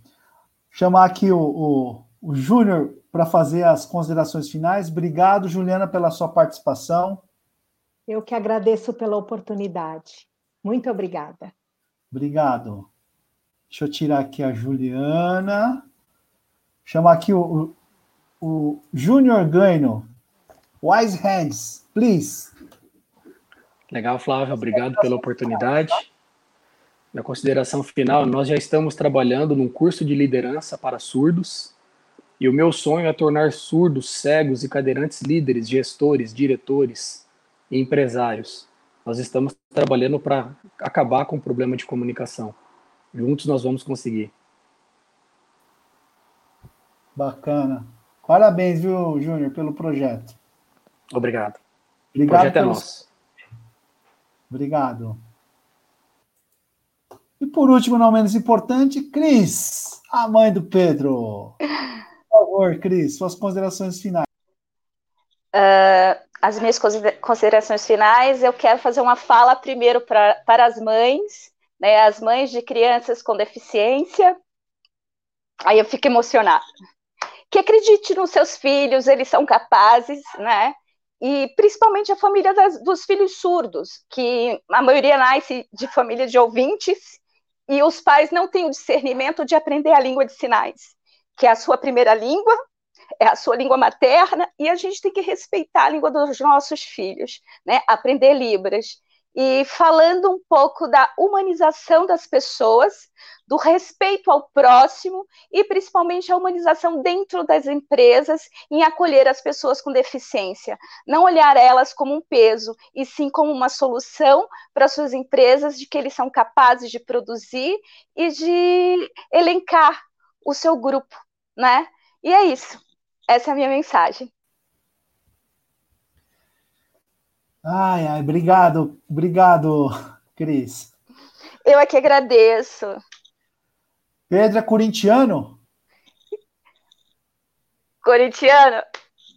Chamar aqui o, o, o Júnior para fazer as considerações finais. Obrigado, Juliana, pela sua participação. Eu que agradeço pela oportunidade. Muito obrigada. Obrigado. Deixa eu tirar aqui a Juliana. Chamar aqui o, o, o Júnior Ganho. Wise Hands, please. Legal, Flávio, obrigado pela oportunidade. Na consideração final, nós já estamos trabalhando num curso de liderança para surdos, e o meu sonho é tornar surdos, cegos e cadeirantes líderes, gestores, diretores e empresários. Nós estamos trabalhando para acabar com o problema de comunicação. Juntos nós vamos conseguir. Bacana. Parabéns, viu, Júnior, pelo projeto. Obrigado. Obrigado o projeto é nosso. Obrigado. E por último, não menos importante, Cris, a mãe do Pedro. Por favor, Cris, suas considerações finais. Uh, as minhas considerações finais, eu quero fazer uma fala primeiro pra, para as mães, né, as mães de crianças com deficiência. Aí eu fico emocionada. Que acredite nos seus filhos, eles são capazes, né? e principalmente a família das, dos filhos surdos, que a maioria nasce de família de ouvintes, e os pais não têm o discernimento de aprender a língua de sinais, que é a sua primeira língua, é a sua língua materna, e a gente tem que respeitar a língua dos nossos filhos, né? aprender Libras e falando um pouco da humanização das pessoas, do respeito ao próximo e principalmente a humanização dentro das empresas em acolher as pessoas com deficiência, não olhar elas como um peso e sim como uma solução para suas empresas de que eles são capazes de produzir e de elencar o seu grupo, né? E é isso. Essa é a minha mensagem. Ai, ai, obrigado, obrigado, Cris. Eu aqui agradeço. Pedro é corintiano? Corintiano?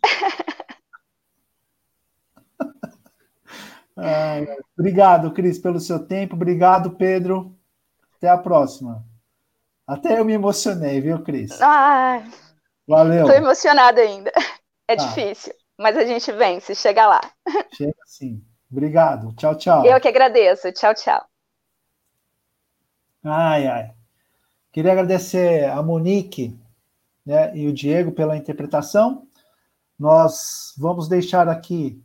ai, obrigado, Cris, pelo seu tempo. Obrigado, Pedro. Até a próxima. Até eu me emocionei, viu, Cris? Ah, Valeu. Estou emocionada ainda. É tá. difícil. Mas a gente vence, chega lá. Chega sim. Obrigado. Tchau, tchau. Eu que agradeço. Tchau, tchau. Ai, ai. Queria agradecer a Monique né, e o Diego pela interpretação. Nós vamos deixar aqui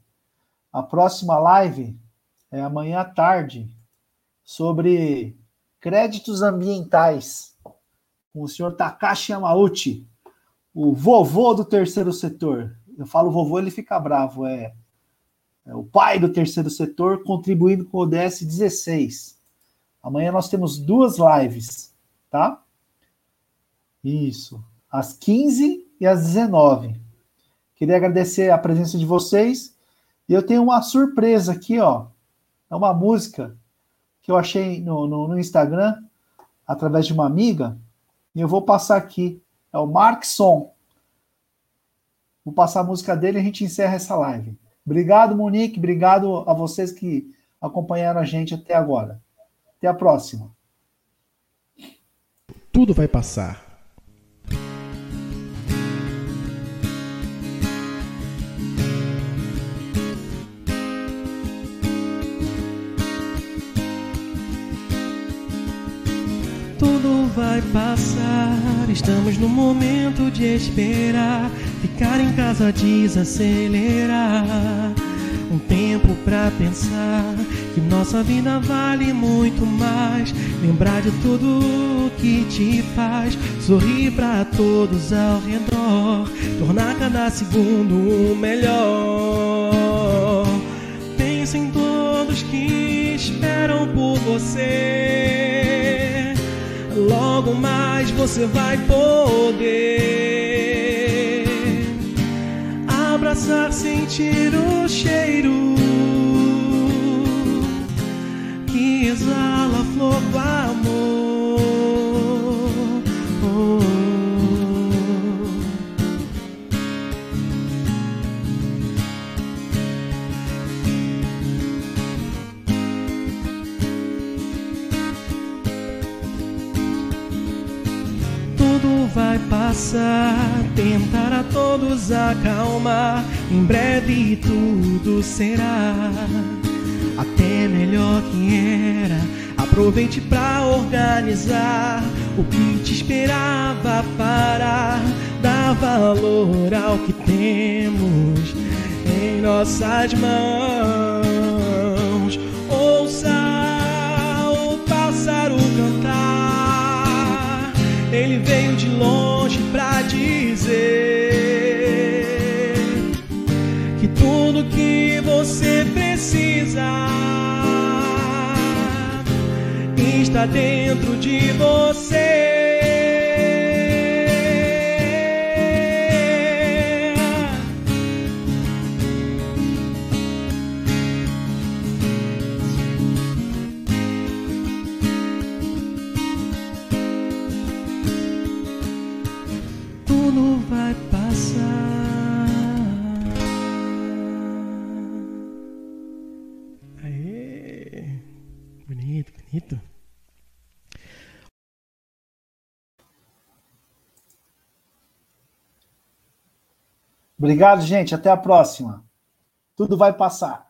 a próxima live, é amanhã à tarde, sobre créditos ambientais, com o senhor Takashi Yamauchi, o vovô do terceiro setor eu falo vovô, ele fica bravo, é, é o pai do terceiro setor contribuindo com o ODS 16. Amanhã nós temos duas lives, tá? Isso. Às 15 e às 19. Queria agradecer a presença de vocês. E eu tenho uma surpresa aqui, ó. É uma música que eu achei no, no, no Instagram, através de uma amiga, e eu vou passar aqui. É o Mark Som. Vou passar a música dele e a gente encerra essa live. Obrigado, Monique. Obrigado a vocês que acompanharam a gente até agora. Até a próxima. Tudo vai passar vai passar. Estamos no momento de esperar. Ficar em casa desacelerar. Um tempo pra pensar que nossa vida vale muito mais. Lembrar de tudo que te faz sorrir pra todos ao redor. Tornar cada segundo melhor. Pensa em todos que esperam por você logo mais você vai poder abraçar, sentir o cheiro que exala a flor do amor. Passar. Tentar a todos acalmar. Em breve tudo será até melhor que era. Aproveite pra organizar o que te esperava parar. Dá valor ao que temos em nossas mãos. Ouça o pássaro cantar ele veio de longe pra dizer que tudo que você precisa está dentro de você. Obrigado, gente. Até a próxima. Tudo vai passar.